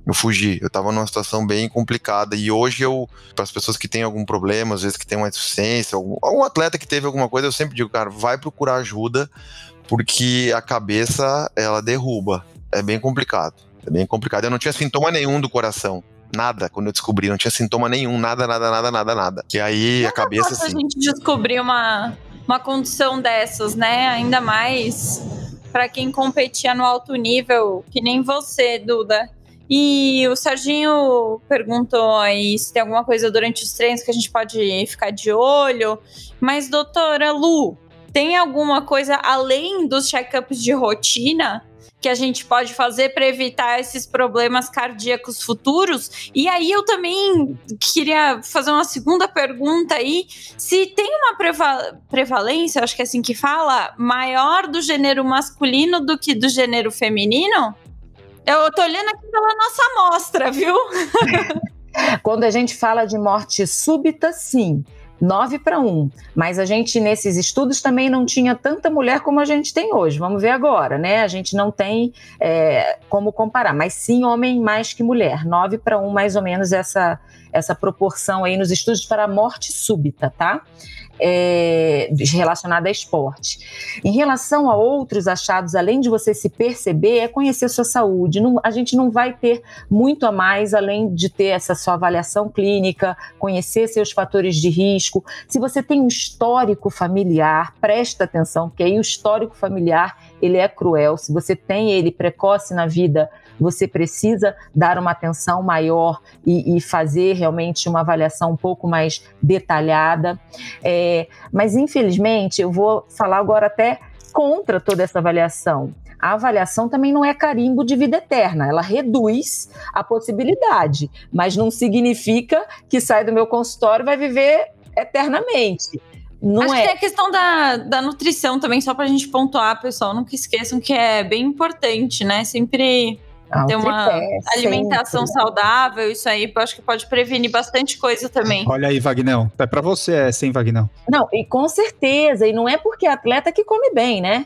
S6: Eu fugi, eu tava numa situação bem complicada. E hoje eu, para as pessoas que têm algum problema, às vezes que tem uma insuficiência, algum, algum atleta que teve alguma coisa, eu sempre digo, cara, vai procurar ajuda, porque a cabeça, ela derruba. É bem complicado. É bem complicado. Eu não tinha sintoma nenhum do coração. Nada, quando eu descobri, não tinha sintoma nenhum, nada, nada, nada, nada, nada. E aí a cabeça assim.
S2: a gente descobrir uma, uma condição dessas, né? Ainda mais para quem competia no alto nível, que nem você, Duda. E o Serginho perguntou aí se tem alguma coisa durante os treinos que a gente pode ficar de olho. Mas, doutora Lu, tem alguma coisa além dos check-ups de rotina que a gente pode fazer para evitar esses problemas cardíacos futuros? E aí eu também queria fazer uma segunda pergunta aí, se tem uma preva prevalência, acho que é assim que fala, maior do gênero masculino do que do gênero feminino? Eu tô olhando aqui pela nossa amostra, viu?
S5: Quando a gente fala de morte súbita, sim. 9 para 1. Mas a gente, nesses estudos, também não tinha tanta mulher como a gente tem hoje. Vamos ver agora, né? A gente não tem é, como comparar, mas sim homem mais que mulher. 9 para 1, mais ou menos, essa, essa proporção aí nos estudos para a morte súbita, tá? É, relacionada a esporte. Em relação a outros achados, além de você se perceber, é conhecer sua saúde. Não, a gente não vai ter muito a mais além de ter essa sua avaliação clínica, conhecer seus fatores de risco. Se você tem um histórico familiar, presta atenção, porque aí o histórico familiar ele é cruel. Se você tem ele precoce na vida, você precisa dar uma atenção maior e, e fazer realmente uma avaliação um pouco mais detalhada. É, mas, infelizmente, eu vou falar agora até contra toda essa avaliação. A avaliação também não é carimbo de vida eterna, ela reduz a possibilidade, mas não significa que sai do meu consultório vai viver eternamente. Não
S2: Acho
S5: é.
S2: que tem a questão da, da nutrição também, só para a gente pontuar, pessoal. Nunca esqueçam que é bem importante, né? Sempre ah, ter uma alimentação sempre. saudável, isso aí eu acho que pode prevenir bastante coisa também.
S3: Olha aí, Vagnão. É para você, é sem Vagnão.
S5: Não, e com certeza. E não é porque é atleta que come bem, né?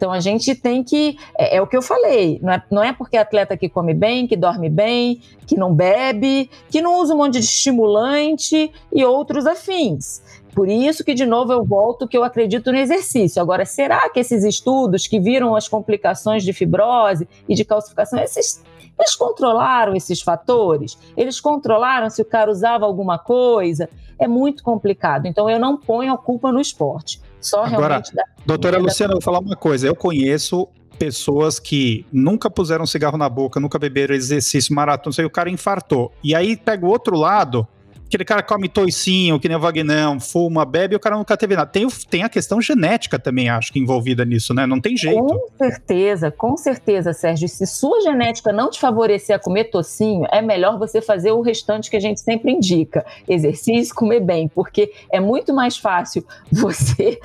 S5: Então a gente tem que. É, é, o que eu falei, não é, não é porque é atleta que come bem, que dorme bem, que não bebe, que não usa um monte de estimulante e outros afins. Por isso que, de novo, eu volto que eu acredito no exercício. Agora, será que esses estudos que viram as complicações de fibrose e de calcificação, esses, eles controlaram esses fatores? Eles controlaram se o cara usava alguma coisa? É muito complicado. Então, eu não ponho a culpa no esporte. Só
S3: Agora,
S5: realmente. Da,
S3: doutora da... Luciana, eu vou falar uma coisa. Eu conheço pessoas que nunca puseram cigarro na boca, nunca beberam exercício maratona, sei, o cara infartou. E aí pega o outro lado aquele cara come toicinho, que nem o Vagnão, fuma, bebe, e o cara nunca teve nada. Tem, tem a questão genética também, acho que envolvida nisso, né? Não tem jeito.
S5: Com certeza, com certeza, Sérgio. Se sua genética não te favorecer a comer tocinho, é melhor você fazer o restante que a gente sempre indica: exercício, comer bem, porque é muito mais fácil você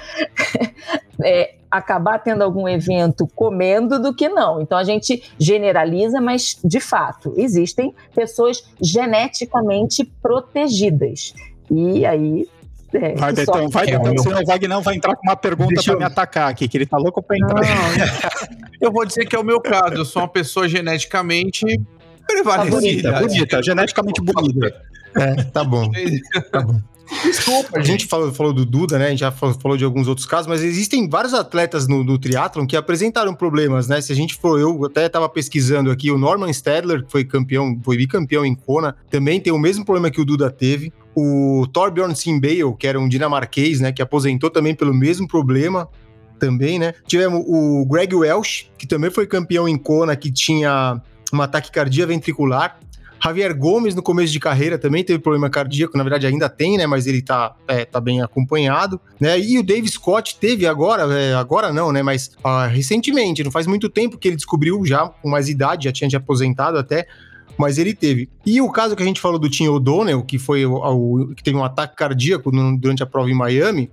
S5: é, acabar tendo algum evento comendo do que não. Então a gente generaliza, mas de fato existem pessoas geneticamente protegidas. E aí
S3: é, vai, Betão, vai, Betão, é, senão o Wagner vai entrar com uma pergunta para eu... me atacar aqui, que ele tá louco para entrar.
S7: Não, eu vou dizer que é o meu caso, eu sou uma pessoa geneticamente prevalecida.
S3: Bonita, bonita, geneticamente bonita.
S4: É, tá bom. tá bom. Desculpa, a gente falou, falou, do Duda, né? A gente já falou, falou, de alguns outros casos, mas existem vários atletas no, no triatlon que apresentaram problemas, né? Se a gente for, eu até estava pesquisando aqui, o Norman Stadler, que foi campeão, foi bicampeão em Kona, também tem o mesmo problema que o Duda teve. o Torbjorn Simbale, que era um dinamarquês, né, que aposentou também pelo mesmo problema, também, né? Tivemos o Greg Welsh, que também foi campeão em Kona, que tinha um ataque cardíaco ventricular. Javier Gomes, no começo de carreira, também teve problema cardíaco, na verdade ainda tem, né? Mas ele tá, é, tá bem acompanhado, né? E o Dave Scott teve agora, é, agora não, né? Mas ah, recentemente, não faz muito tempo que ele descobriu já, com mais idade, já tinha de aposentado até, mas ele teve. E o caso que a gente falou do Tim O'Donnell, que foi o, o, que teve um ataque cardíaco no, durante a prova em Miami,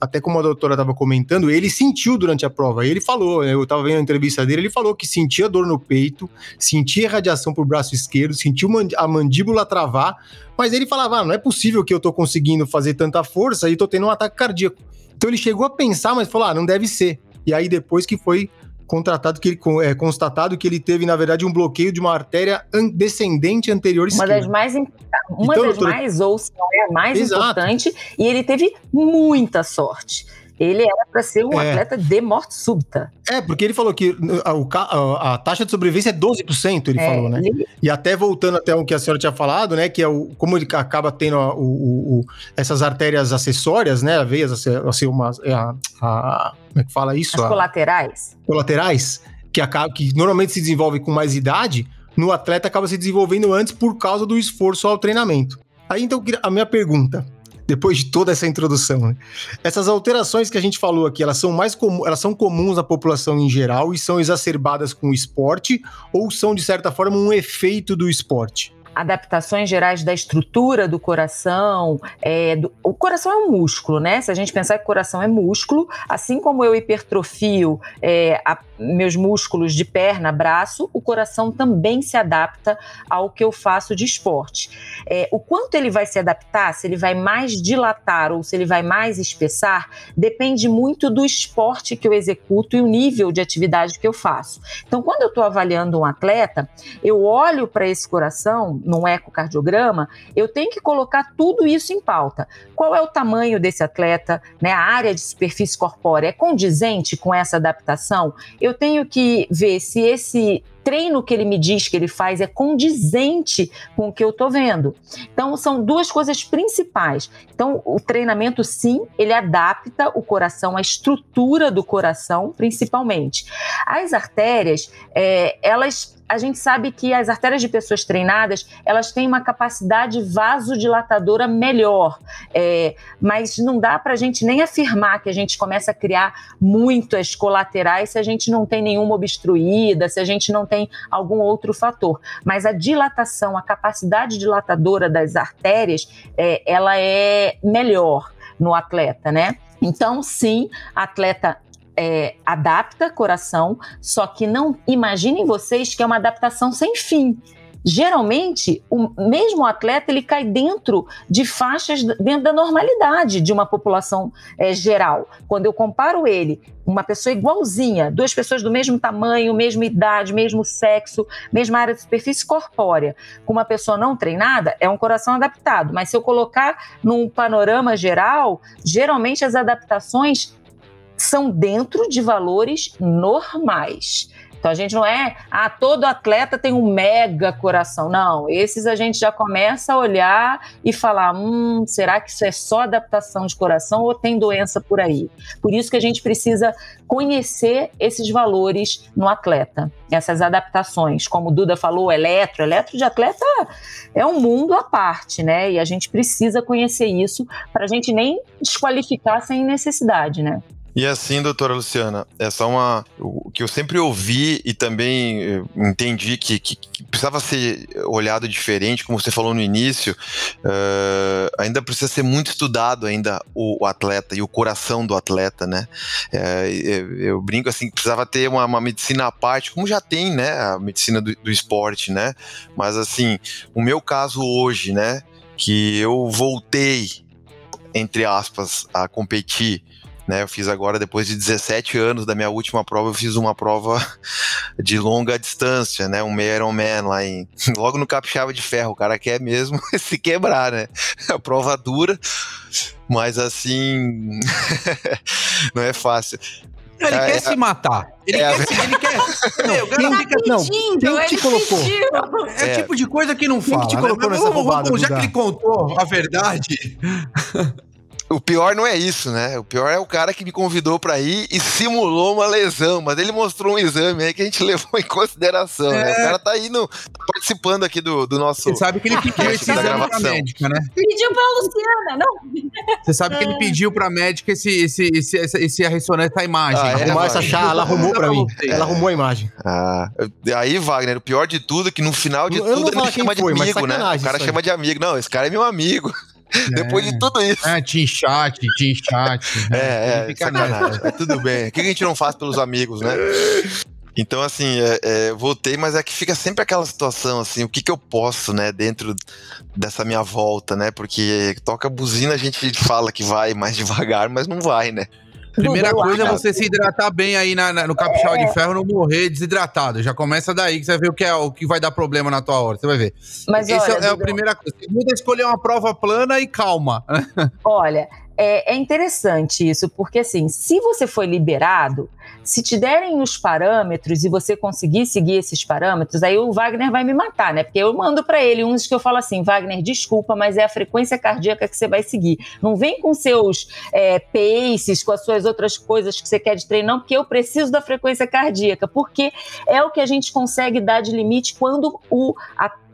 S4: até como a doutora estava comentando, ele sentiu durante a prova. Ele falou, eu estava vendo a entrevista dele, ele falou que sentia dor no peito, sentia radiação pro braço esquerdo, sentiu a mandíbula travar, mas ele falava, ah, não é possível que eu tô conseguindo fazer tanta força e tô tendo um ataque cardíaco. Então ele chegou a pensar, mas falou, ah, não deve ser. E aí depois que foi contratado que ele é constatado que ele teve na verdade um bloqueio de uma artéria descendente anterior
S5: esquerda. Uma das mais uma então, das doutora... mais ou se não é a mais Exato. importante e ele teve muita sorte ele era para ser um é. atleta de morte súbita.
S4: É, porque ele falou que a, a, a taxa de sobrevivência é 12%, ele é, falou, né? Ele... E até voltando até o que a senhora tinha falado, né? Que é o, como ele acaba tendo o, o, o essas artérias acessórias, né? Veias, assim, umas, é a, a, como é que fala isso?
S5: As colaterais.
S4: Colaterais, que, acaba, que normalmente se desenvolvem com mais idade, no atleta acaba se desenvolvendo antes por causa do esforço ao treinamento. Aí então a minha pergunta, depois de toda essa introdução. Né? Essas alterações que a gente falou aqui, elas são mais com, elas são comuns à população em geral e são exacerbadas com o esporte ou são de certa forma um efeito do esporte?
S5: adaptações gerais da estrutura do coração. É, do, o coração é um músculo, né? Se a gente pensar que o coração é músculo, assim como eu hipertrofio é, a, meus músculos de perna, braço, o coração também se adapta ao que eu faço de esporte. É, o quanto ele vai se adaptar, se ele vai mais dilatar ou se ele vai mais espessar, depende muito do esporte que eu executo e o nível de atividade que eu faço. Então, quando eu estou avaliando um atleta, eu olho para esse coração num ecocardiograma, eu tenho que colocar tudo isso em pauta. Qual é o tamanho desse atleta, né? A área de superfície corpórea é condizente com essa adaptação? Eu tenho que ver se esse treino que ele me diz que ele faz é condizente com o que eu estou vendo. Então, são duas coisas principais. Então, o treinamento, sim, ele adapta o coração, a estrutura do coração, principalmente. As artérias, é, elas a gente sabe que as artérias de pessoas treinadas elas têm uma capacidade vasodilatadora melhor, é, mas não dá para a gente nem afirmar que a gente começa a criar muitas colaterais se a gente não tem nenhuma obstruída, se a gente não tem algum outro fator. Mas a dilatação, a capacidade dilatadora das artérias, é, ela é melhor no atleta, né? Então, sim, atleta é, adapta coração, só que não imaginem vocês que é uma adaptação sem fim. Geralmente, o mesmo atleta ele cai dentro de faixas dentro da normalidade de uma população é, geral. Quando eu comparo ele, uma pessoa igualzinha, duas pessoas do mesmo tamanho, mesma idade, mesmo sexo, mesma área de superfície corpórea, com uma pessoa não treinada, é um coração adaptado. Mas se eu colocar num panorama geral, geralmente as adaptações são dentro de valores normais. Então a gente não é, ah, todo atleta tem um mega coração. Não, esses a gente já começa a olhar e falar: hum, será que isso é só adaptação de coração ou tem doença por aí? Por isso que a gente precisa conhecer esses valores no atleta, essas adaptações. Como o Duda falou, eletro, eletro de atleta é um mundo à parte, né? E a gente precisa conhecer isso para a gente nem desqualificar sem necessidade, né?
S6: E assim, doutora Luciana, é só uma. O que eu sempre ouvi e também eh, entendi que, que, que precisava ser olhado diferente, como você falou no início, uh, ainda precisa ser muito estudado ainda o, o, atleta e o coração do atleta, né? É, eu, eu, brinco assim precisava ter uma, uma, medicina à parte, como já tem, né? A medicina do, do esporte, né? Mas assim, o meu caso hoje, né? Que eu voltei, entre aspas, a competir né? Eu fiz agora, depois de 17 anos da minha última prova, eu fiz uma prova de longa distância, né? Um meio Ironman lá em. Logo no Capixaba de Ferro. O cara quer mesmo se quebrar, né? A prova dura, mas assim. não é fácil.
S7: Ele é, quer é, se matar. Ele, é quer, ele quer. Meu, cara
S2: tá fica. Não, quem te colocou?
S7: É o tipo de coisa que não fala. Quem te colocou né? nessa vamos, vamos, Já que ele contou a verdade.
S6: O pior não é isso, né? O pior é o cara que me convidou para ir e simulou uma lesão, mas ele mostrou um exame aí que a gente levou em consideração, é. né? O é. cara tá aí no, tá participando aqui do, do nosso.
S7: Você sabe que ele pediu esse exame pra médica, né?
S2: Pediu pra Luciana, não?
S7: Você sabe que ele pediu pra médica esse, esse, esse, esse, esse a ressonância, essa imagem. Ah,
S3: é, arrumar essa chá, ela arrumou pra mim. Ela arrumou a imagem.
S6: Ah, aí, Wagner, o pior de tudo é que no final de eu tudo ele chama de foi, amigo, né? O cara chama de amigo. Não, esse cara é meu amigo. Depois de tudo isso.
S7: É, team chat, team chat.
S6: Né? É, é, sacanagem. é, tudo bem. O que a gente não faz pelos amigos, né? Então, assim, é, é, voltei, mas é que fica sempre aquela situação, assim, o que que eu posso, né, dentro dessa minha volta, né? Porque toca buzina, a gente fala que vai mais devagar, mas não vai, né?
S7: Primeira coisa é você se hidratar bem aí na, na, no capichal é. de ferro, não morrer desidratado. Já começa daí que você vai ver o que, é, o que vai dar problema na tua hora. Você vai ver. Mas Esse olha, é, é a primeira coisa. Segunda, escolher uma prova plana e calma.
S5: Olha, é, é, interessante isso, porque assim, se você foi liberado, se te derem os parâmetros e você conseguir seguir esses parâmetros, aí o Wagner vai me matar, né? Porque eu mando para ele uns que eu falo assim, Wagner, desculpa, mas é a frequência cardíaca que você vai seguir. Não vem com seus é, paces, com as suas outras coisas que você quer de treino, não, porque eu preciso da frequência cardíaca, porque é o que a gente consegue dar de limite quando o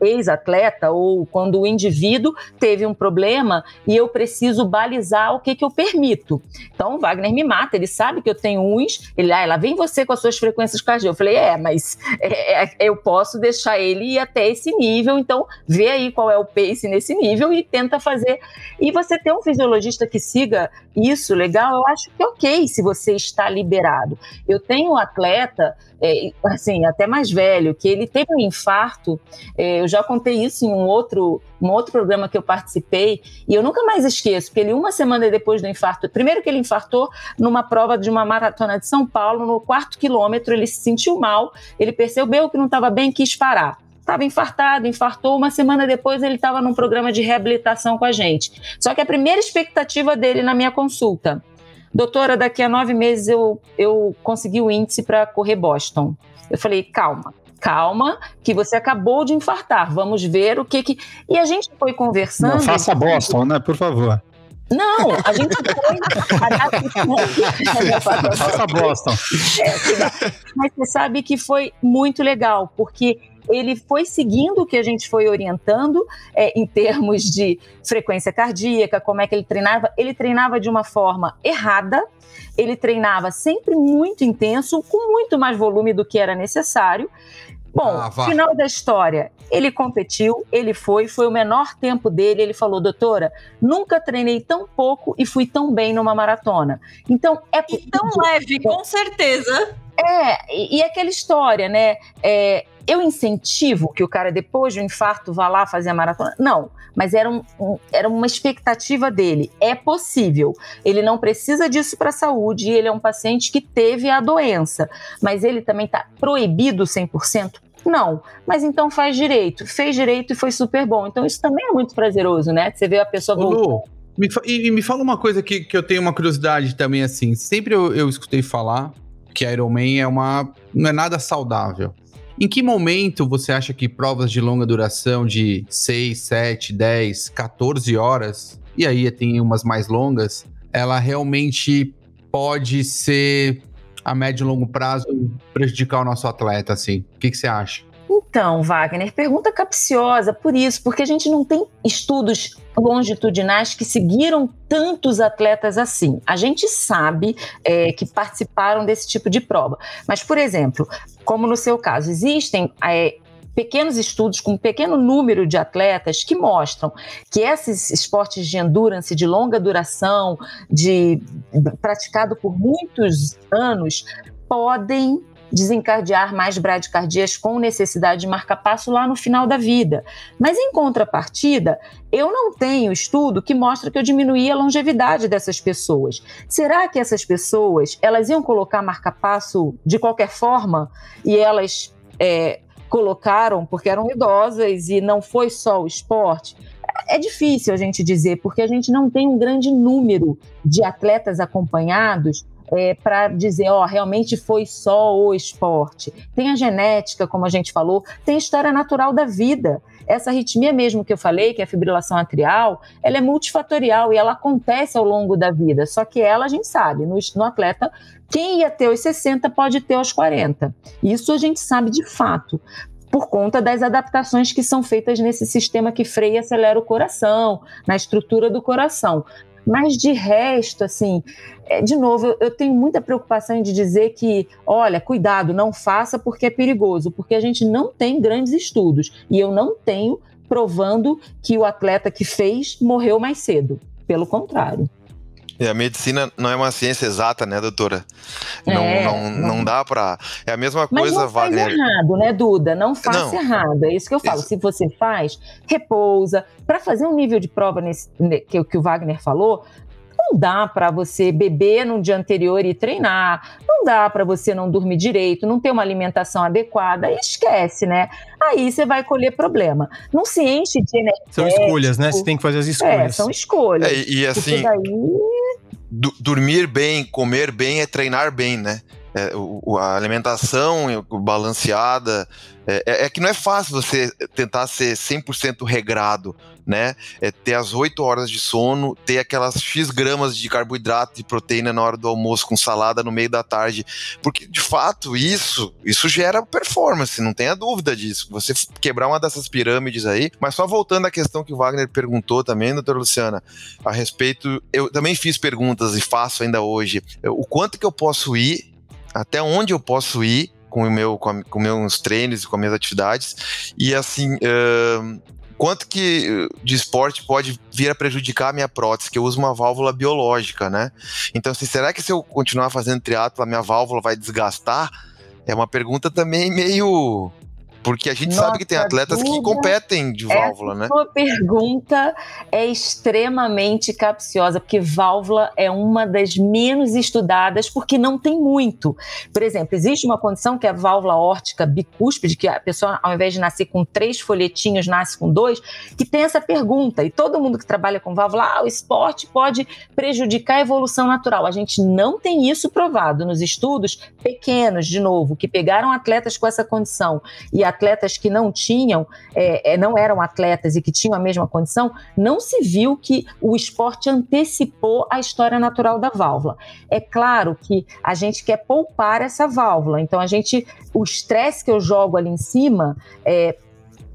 S5: ex-atleta ou quando o indivíduo teve um problema e eu preciso balizar o que, que eu permito. Então, o Wagner me mata, ele sabe que eu tenho uns, ele, ah, vem você com as suas frequências cardíacas. Eu falei, é, mas é, é, eu posso deixar ele ir até esse nível, então vê aí qual é o pace nesse nível e tenta fazer. E você ter um fisiologista que siga isso legal, eu acho que é ok se você está liberado. Eu tenho um atleta, é, assim, até mais velho, que ele teve um infarto, é, eu já contei isso em um outro, um outro programa que eu participei, e eu nunca mais esqueço, porque ele, uma semana depois do infarto, primeiro que ele infartou numa prova de uma maratona de São Paulo, no quarto quilômetro, ele se sentiu mal, ele percebeu que não estava bem, quis parar estava infartado, infartou. Uma semana depois ele estava num programa de reabilitação com a gente. Só que a primeira expectativa dele na minha consulta, doutora, daqui a nove meses eu, eu consegui o índice para correr Boston. Eu falei, calma, calma, que você acabou de infartar. Vamos ver o que que. E a gente foi conversando. Não,
S3: faça Boston, né? Por favor.
S5: Não, a gente foi.
S3: Faça Boston.
S5: É, mas você sabe que foi muito legal, porque ele foi seguindo o que a gente foi orientando é, em termos de frequência cardíaca, como é que ele treinava. Ele treinava de uma forma errada, ele treinava sempre muito intenso, com muito mais volume do que era necessário. Bom, ah, final da história, ele competiu, ele foi, foi o menor tempo dele. Ele falou, doutora, nunca treinei tão pouco e fui tão bem numa maratona. Então é
S2: e tão leve, com certeza.
S5: É, e, e aquela história, né? É, eu incentivo que o cara, depois do infarto, vá lá fazer a maratona? Não, mas era, um, um, era uma expectativa dele. É possível. Ele não precisa disso para a saúde, ele é um paciente que teve a doença, mas ele também está proibido 100%? Não, mas então faz direito. Fez direito e foi super bom. Então isso também é muito prazeroso, né? Você vê a pessoa
S7: voltar. Me e, me fala uma coisa que, que eu tenho uma curiosidade também, assim. Sempre eu, eu escutei falar que Iron Man é uma. não é nada saudável. Em que momento você acha que provas de longa duração de 6, 7, 10, 14 horas, e aí tem umas mais longas, ela realmente pode ser a médio e longo prazo prejudicar o nosso atleta, assim? O que, que você acha?
S5: Então, Wagner, pergunta capciosa por isso, porque a gente não tem estudos longitudinais que seguiram tantos atletas assim. A gente sabe é, que participaram desse tipo de prova, mas, por exemplo, como no seu caso, existem é, pequenos estudos com um pequeno número de atletas que mostram que esses esportes de endurance de longa duração, de praticado por muitos anos, podem desencadear mais bradicardias com necessidade de marca-passo lá no final da vida. Mas em contrapartida, eu não tenho estudo que mostra que eu diminuí a longevidade dessas pessoas. Será que essas pessoas elas iam colocar marca-passo de qualquer forma e elas é, colocaram porque eram idosas e não foi só o esporte? É difícil a gente dizer, porque a gente não tem um grande número de atletas acompanhados é, para dizer, ó, realmente foi só o esporte. Tem a genética, como a gente falou, tem a história natural da vida. Essa arritmia mesmo que eu falei, que é a fibrilação atrial, ela é multifatorial e ela acontece ao longo da vida. Só que ela, a gente sabe, no, no atleta, quem ia ter os 60 pode ter os 40. Isso a gente sabe de fato por conta das adaptações que são feitas nesse sistema que freia e acelera o coração, na estrutura do coração. Mas de resto, assim, é, de novo, eu tenho muita preocupação de dizer que, olha, cuidado, não faça porque é perigoso, porque a gente não tem grandes estudos e eu não tenho provando que o atleta que fez morreu mais cedo. Pelo contrário.
S6: E a medicina não é uma ciência exata, né, doutora? Não, é, não, não, não dá para. É a mesma coisa, Mas não
S5: Wagner. Faz errado, né, Duda? Não faça não. errado. É isso que eu falo. Isso. Se você faz, repousa. Para fazer um nível de prova nesse, que, que o Wagner falou, não dá para você beber no dia anterior e treinar, não dá para você não dormir direito, não ter uma alimentação adequada, esquece, né? Aí você vai colher problema. Não se enche de energia.
S4: São escolhas, né? Você tem que fazer as escolhas. É,
S5: são escolhas.
S6: É, e assim, daí... dormir bem, comer bem é treinar bem, né? É, o, a alimentação balanceada. É, é, é, que não é fácil você tentar ser 100% regrado, né? É ter as 8 horas de sono, ter aquelas X gramas de carboidrato e proteína na hora do almoço com salada no meio da tarde. Porque, de fato, isso, isso gera performance, não tenha dúvida disso. Você quebrar uma dessas pirâmides aí. Mas só voltando à questão que o Wagner perguntou também, doutora Luciana, a respeito. Eu também fiz perguntas e faço ainda hoje. O quanto que eu posso ir até onde eu posso ir com o meu com, com meus treinos e com minhas atividades e assim uh, quanto que de esporte pode vir a prejudicar a minha prótese que eu uso uma válvula biológica né? Então assim, será que se eu continuar fazendo triatlo a minha válvula vai desgastar? É uma pergunta também meio porque a gente Nossa, sabe que tem atletas que competem de válvula, né?
S5: Sua pergunta é extremamente capciosa, porque válvula é uma das menos estudadas, porque não tem muito. Por exemplo, existe uma condição que é a válvula órtica bicúspide, que a pessoa, ao invés de nascer com três folhetinhos, nasce com dois, que tem essa pergunta. E todo mundo que trabalha com válvula, ah, o esporte pode prejudicar a evolução natural. A gente não tem isso provado nos estudos pequenos, de novo, que pegaram atletas com essa condição e a atletas que não tinham, é, é, não eram atletas e que tinham a mesma condição, não se viu que o esporte antecipou a história natural da válvula. É claro que a gente quer poupar essa válvula, então a gente, o estresse que eu jogo ali em cima, é,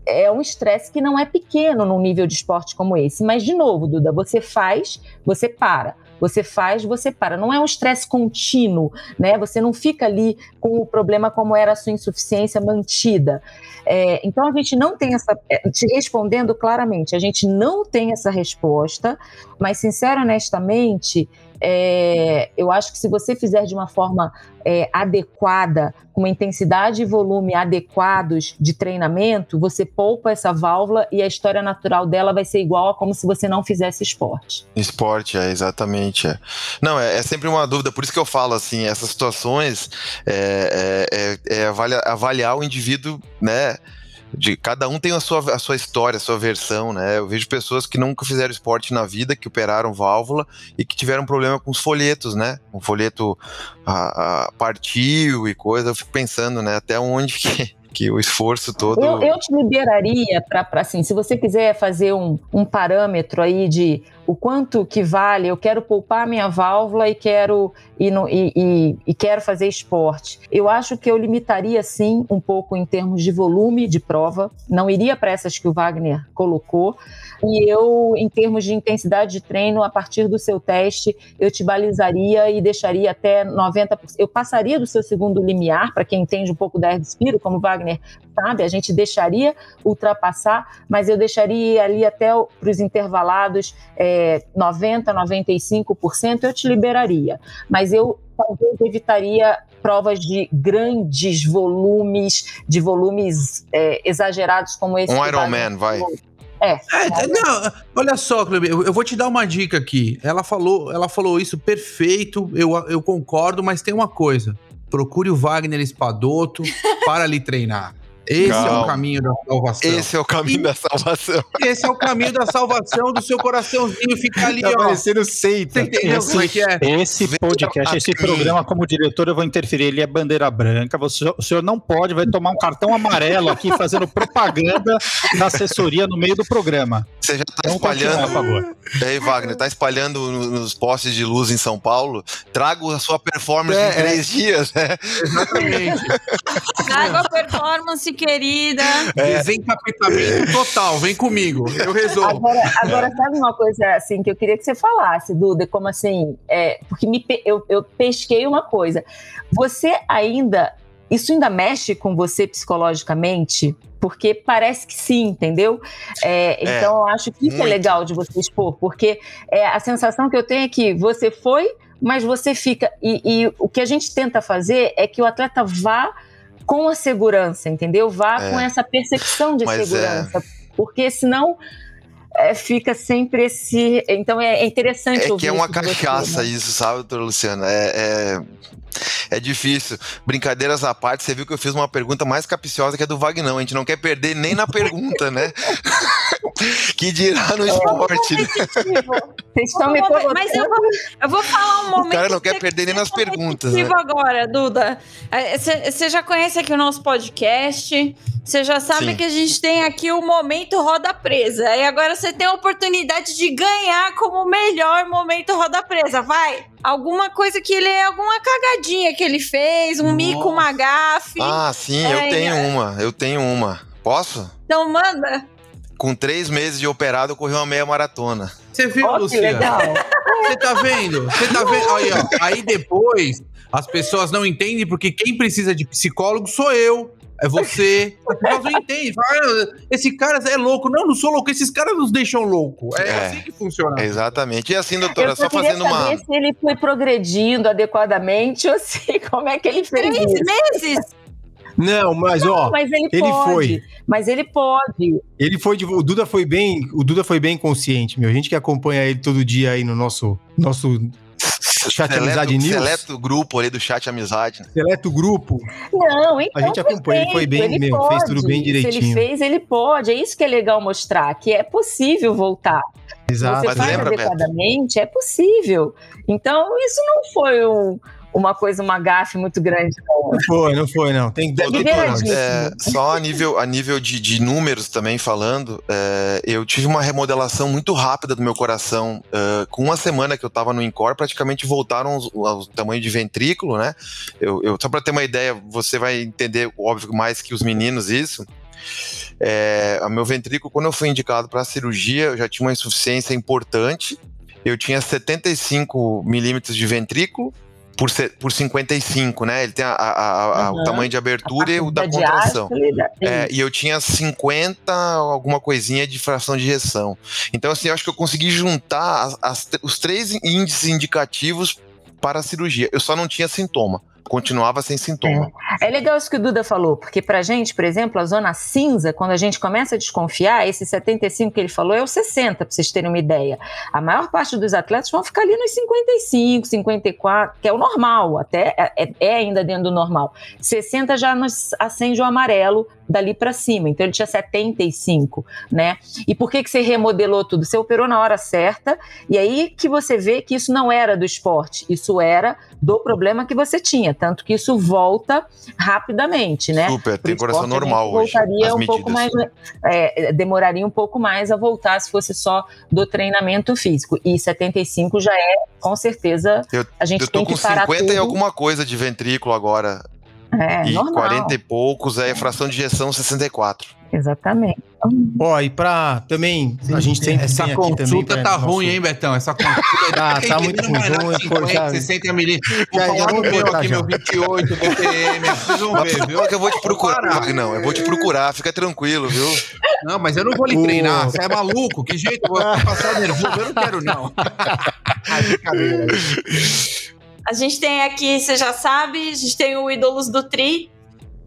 S5: é um estresse que não é pequeno num nível de esporte como esse. Mas, de novo, Duda, você faz, você para. Você faz, você para. Não é um estresse contínuo, né? Você não fica ali com o problema como era a sua insuficiência mantida. É, então a gente não tem essa. É, te respondendo claramente, a gente não tem essa resposta, mas, sincero honestamente, é, eu acho que se você fizer de uma forma é, adequada, com uma intensidade e volume adequados de treinamento, você poupa essa válvula e a história natural dela vai ser igual a como se você não fizesse esporte.
S6: Esporte, é, exatamente. É. Não, é, é sempre uma dúvida, por isso que eu falo assim, essas situações é, é, é, é avaliar, avaliar o indivíduo, né? De cada um tem a sua, a sua história, a sua versão, né? Eu vejo pessoas que nunca fizeram esporte na vida, que operaram válvula e que tiveram problema com os folhetos, né? O folheto a, a partiu e coisa. Eu fico pensando, né? Até onde que, que o esforço todo.
S5: Eu, eu te liberaria para, assim, se você quiser fazer um, um parâmetro aí de o quanto que vale, eu quero poupar minha válvula e quero e, no, e, e, e, quero fazer esporte. Eu acho que eu limitaria sim um pouco em termos de volume de prova, não iria para essas que o Wagner colocou. E eu, em termos de intensidade de treino, a partir do seu teste, eu te balizaria e deixaria até 90%. Eu passaria do seu segundo limiar, para quem entende um pouco da Spiro, como Wagner sabe, a gente deixaria ultrapassar, mas eu deixaria ali até para os intervalados. É, 90%, 95%, eu te liberaria. Mas eu talvez evitaria provas de grandes volumes, de volumes é, exagerados como esse.
S6: Um Ironman, vai.
S7: É. é não, olha só, Cleber, eu, eu vou te dar uma dica aqui. Ela falou, ela falou isso perfeito, eu, eu concordo, mas tem uma coisa. Procure o Wagner Espadoto para lhe treinar. Esse Calma. é o caminho da salvação.
S6: Esse é o caminho e... da salvação.
S7: Esse é o caminho da salvação do seu coraçãozinho ficar ali, tá ó.
S4: parecendo seita. Você
S3: entendeu esse, como é que é? Esse podcast, esse programa, como diretor, eu vou interferir. Ele é bandeira branca. Você, o senhor não pode, vai tomar um cartão amarelo aqui fazendo propaganda da assessoria no meio do programa.
S6: Você já tá então, espalhando. Por favor. E aí, Wagner, tá espalhando nos postes de luz em São Paulo. Trago a sua performance é, em três é. dias, né?
S2: Exatamente. Trago a performance querida.
S7: É. Desencapitamento total, vem comigo, eu resolvo.
S5: Agora, agora, sabe uma coisa assim que eu queria que você falasse, Duda, como assim, é, porque me, eu, eu pesquei uma coisa. Você ainda, isso ainda mexe com você psicologicamente? Porque parece que sim, entendeu? É, é, então eu acho que isso é muito. é legal de você expor, porque é, a sensação que eu tenho é que você foi, mas você fica. E, e o que a gente tenta fazer é que o atleta vá com a segurança, entendeu? Vá é. com essa percepção de Mas é. segurança. É... Porque senão é, fica sempre esse. Então é, interessante
S6: é ouvir. É que é uma cachaça você, né? isso, sabe, doutora Luciana? É, é, é, difícil. Brincadeiras à parte, você viu que eu fiz uma pergunta mais capiciosa que a do Vagnão. A gente não quer perder nem na pergunta, né? que dirá no esporte. Né?
S2: Vocês estão me Mas eu vou, eu vou falar um momento. O
S6: cara não quer perder nem nas perguntas. Né?
S2: agora, Duda. Você é, já conhece aqui o nosso podcast. Você já sabe Sim. que a gente tem aqui o momento roda presa. E agora você tem a oportunidade de ganhar como melhor momento roda presa. Vai! Alguma coisa que ele. Alguma cagadinha que ele fez, um Nossa. mico, uma gafe.
S6: Ah, sim, é, eu tenho é. uma. Eu tenho uma. Posso?
S2: Então manda.
S6: Com três meses de operado, eu corri uma meia maratona.
S7: Você viu, oh, Luciano? Você tá vendo? Você tá vendo? Aí, ó. Aí depois as pessoas não entendem porque quem precisa de psicólogo sou eu. É você. As pessoas não entendem. Ah, esse cara é louco. Não, não sou louco. Esses caras nos deixam louco. É, é assim que funciona.
S6: Exatamente. E assim, doutora, só fazendo uma.
S5: se ele foi progredindo adequadamente ou se como é que ele fez. Três
S2: meses?
S4: Não, mas não, ó, mas ele, ele foi.
S5: Mas ele pode.
S4: Ele foi de, o Duda foi bem, o Duda foi bem consciente, meu. A gente que acompanha ele todo dia aí no nosso nosso
S6: Chat seleto, Amizade News. Seleto grupo ali do chat Amizade.
S4: Seleto grupo.
S5: Não, então.
S4: A gente acompanha, ele foi bem ele mesmo, pode. fez tudo bem direitinho.
S5: Se ele fez, ele pode. É isso que é legal mostrar, que é possível voltar.
S4: Exato.
S5: Você Mas faz lembra, adequadamente, Beto? é possível. Então, isso não foi um, uma coisa, uma gafe muito grande.
S4: Não. foi, não foi, não. Tem que
S6: é, Só a nível, a nível de, de números também falando, é, eu tive uma remodelação muito rápida do meu coração. É, com uma semana que eu tava no Incor, praticamente voltaram o tamanho de ventrículo, né? Eu, eu só para ter uma ideia, você vai entender, óbvio, mais que os meninos isso. É, meu ventrículo, quando eu fui indicado para cirurgia, eu já tinha uma insuficiência importante. Eu tinha 75 milímetros de ventrículo por, por 55, né? Ele tem a, a, a, uhum. o tamanho de abertura e o da contração. É, e eu tinha 50, alguma coisinha de fração de ejeção. Então, assim, eu acho que eu consegui juntar as, as, os três índices indicativos para a cirurgia. Eu só não tinha sintoma continuava sem sintoma.
S5: É. é, legal isso que o Duda falou, porque pra gente, por exemplo, a zona cinza, quando a gente começa a desconfiar, esse 75 que ele falou é o 60, pra vocês terem uma ideia. A maior parte dos atletas vão ficar ali nos 55, 54, que é o normal, até é, é, é ainda dentro do normal. 60 já nos acende o amarelo, dali para cima. Então ele tinha 75, né? E por que que você remodelou tudo? Você operou na hora certa e aí que você vê que isso não era do esporte, isso era do problema que você tinha, tanto que isso volta rapidamente, né?
S6: Super, tem coração normal
S5: voltaria hoje. um pouco mais, é, demoraria um pouco mais a voltar se fosse só do treinamento físico. E 75 já é, com certeza,
S6: eu,
S5: a gente
S6: eu tô
S5: tem
S6: com
S5: que parar
S6: 50
S5: tudo.
S6: e alguma coisa de ventrículo agora.
S5: É,
S6: e
S5: normal.
S6: 40 e poucos é fração de injeção 64.
S5: Exatamente.
S4: Ó, e pra também, Sim, a gente sempre
S7: Essa consulta também, tá nosso... ruim, hein, Betão? Essa consulta
S4: tá, tá muito ruim.
S7: 50, 60 milímetros. Vou falar no meu aqui, meu 28 BPM. Vocês vão ver, viu?
S6: que eu vou te procurar, não. Eu vou te procurar, fica tranquilo, viu?
S7: Não, mas eu não vou lhe treinar. Você é maluco? Que jeito? Eu vou passar nervoso. Eu não quero, não. Ai,
S2: brincadeira. A gente tem aqui, você já sabe, a gente tem o Ídolos do Tri,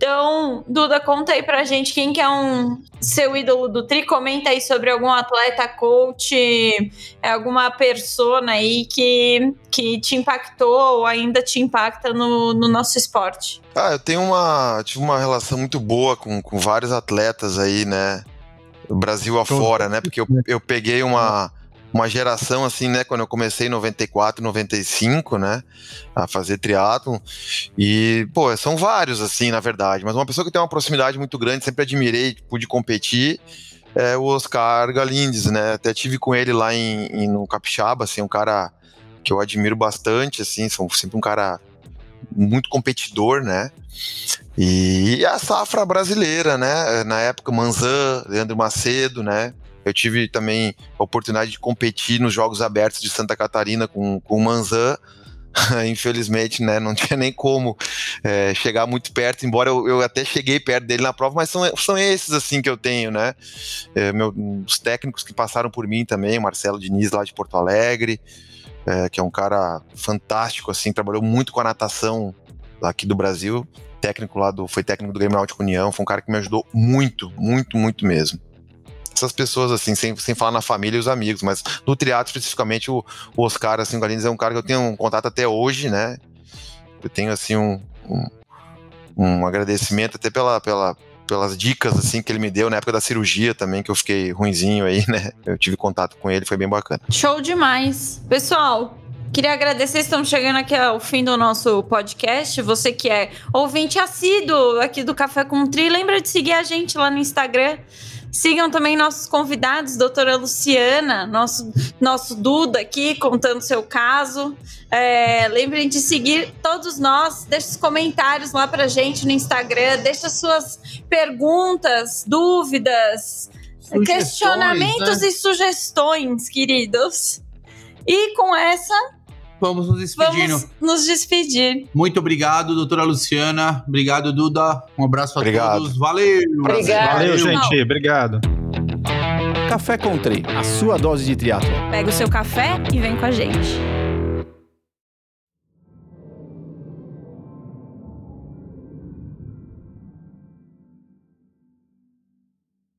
S2: Então, Duda, conta aí pra gente quem que é um seu ídolo do tri, comenta aí sobre algum atleta, coach, é, alguma persona aí que, que te impactou ou ainda te impacta no, no nosso esporte.
S6: Ah, eu tenho uma, tive uma relação muito boa com, com vários atletas aí, né, Brasil afora, né, porque eu, eu peguei uma uma geração assim, né, quando eu comecei em 94, 95, né, a fazer triatlon, e, pô, são vários assim, na verdade, mas uma pessoa que tem uma proximidade muito grande, sempre admirei, pude competir, é o Oscar Galindes, né, até tive com ele lá em, em no Capixaba, assim, um cara que eu admiro bastante, assim, são sempre um cara muito competidor, né? E a safra brasileira, né? Na época, Manzan, Leandro Macedo, né? Eu tive também a oportunidade de competir nos Jogos Abertos de Santa Catarina com, com o Manzan. Infelizmente, né, não tinha nem como é, chegar muito perto, embora eu, eu, até cheguei perto dele na prova, mas são, são esses assim que eu tenho, né? É, meu, os técnicos que passaram por mim também, Marcelo Diniz lá de Porto Alegre, é, que é um cara fantástico, assim, trabalhou muito com a natação aqui do Brasil, técnico lá do, foi técnico do Grêmio Náutico União, foi um cara que me ajudou muito, muito, muito mesmo essas pessoas, assim, sem, sem falar na família e os amigos, mas no triatlo especificamente, o, o Oscar, assim, o é um cara que eu tenho um contato até hoje, né? Eu tenho, assim, um, um, um agradecimento até pela, pela, pelas dicas, assim, que ele me deu na época da cirurgia também, que eu fiquei ruinzinho aí, né? Eu tive contato com ele, foi bem bacana.
S2: Show demais. Pessoal, Queria agradecer, estamos chegando aqui ao fim do nosso podcast. Você que é ouvinte assíduo aqui do Café com Tri, lembra de seguir a gente lá no Instagram, Sigam também nossos convidados, doutora Luciana, nosso, nosso Duda aqui, contando seu caso. É, lembrem de seguir todos nós, deixe os comentários lá pra gente no Instagram, deixe suas perguntas, dúvidas, sugestões, questionamentos né? e sugestões, queridos. E com essa,
S7: vamos nos despedindo.
S2: Vamos nos despedir.
S7: Muito obrigado, doutora Luciana. Obrigado, Duda. Um abraço a obrigado. todos. Valeu.
S3: Obrigado. Valeu, gente. Obrigado.
S1: Café Country, a sua dose de triatlo.
S2: Pega o seu café e vem com a gente.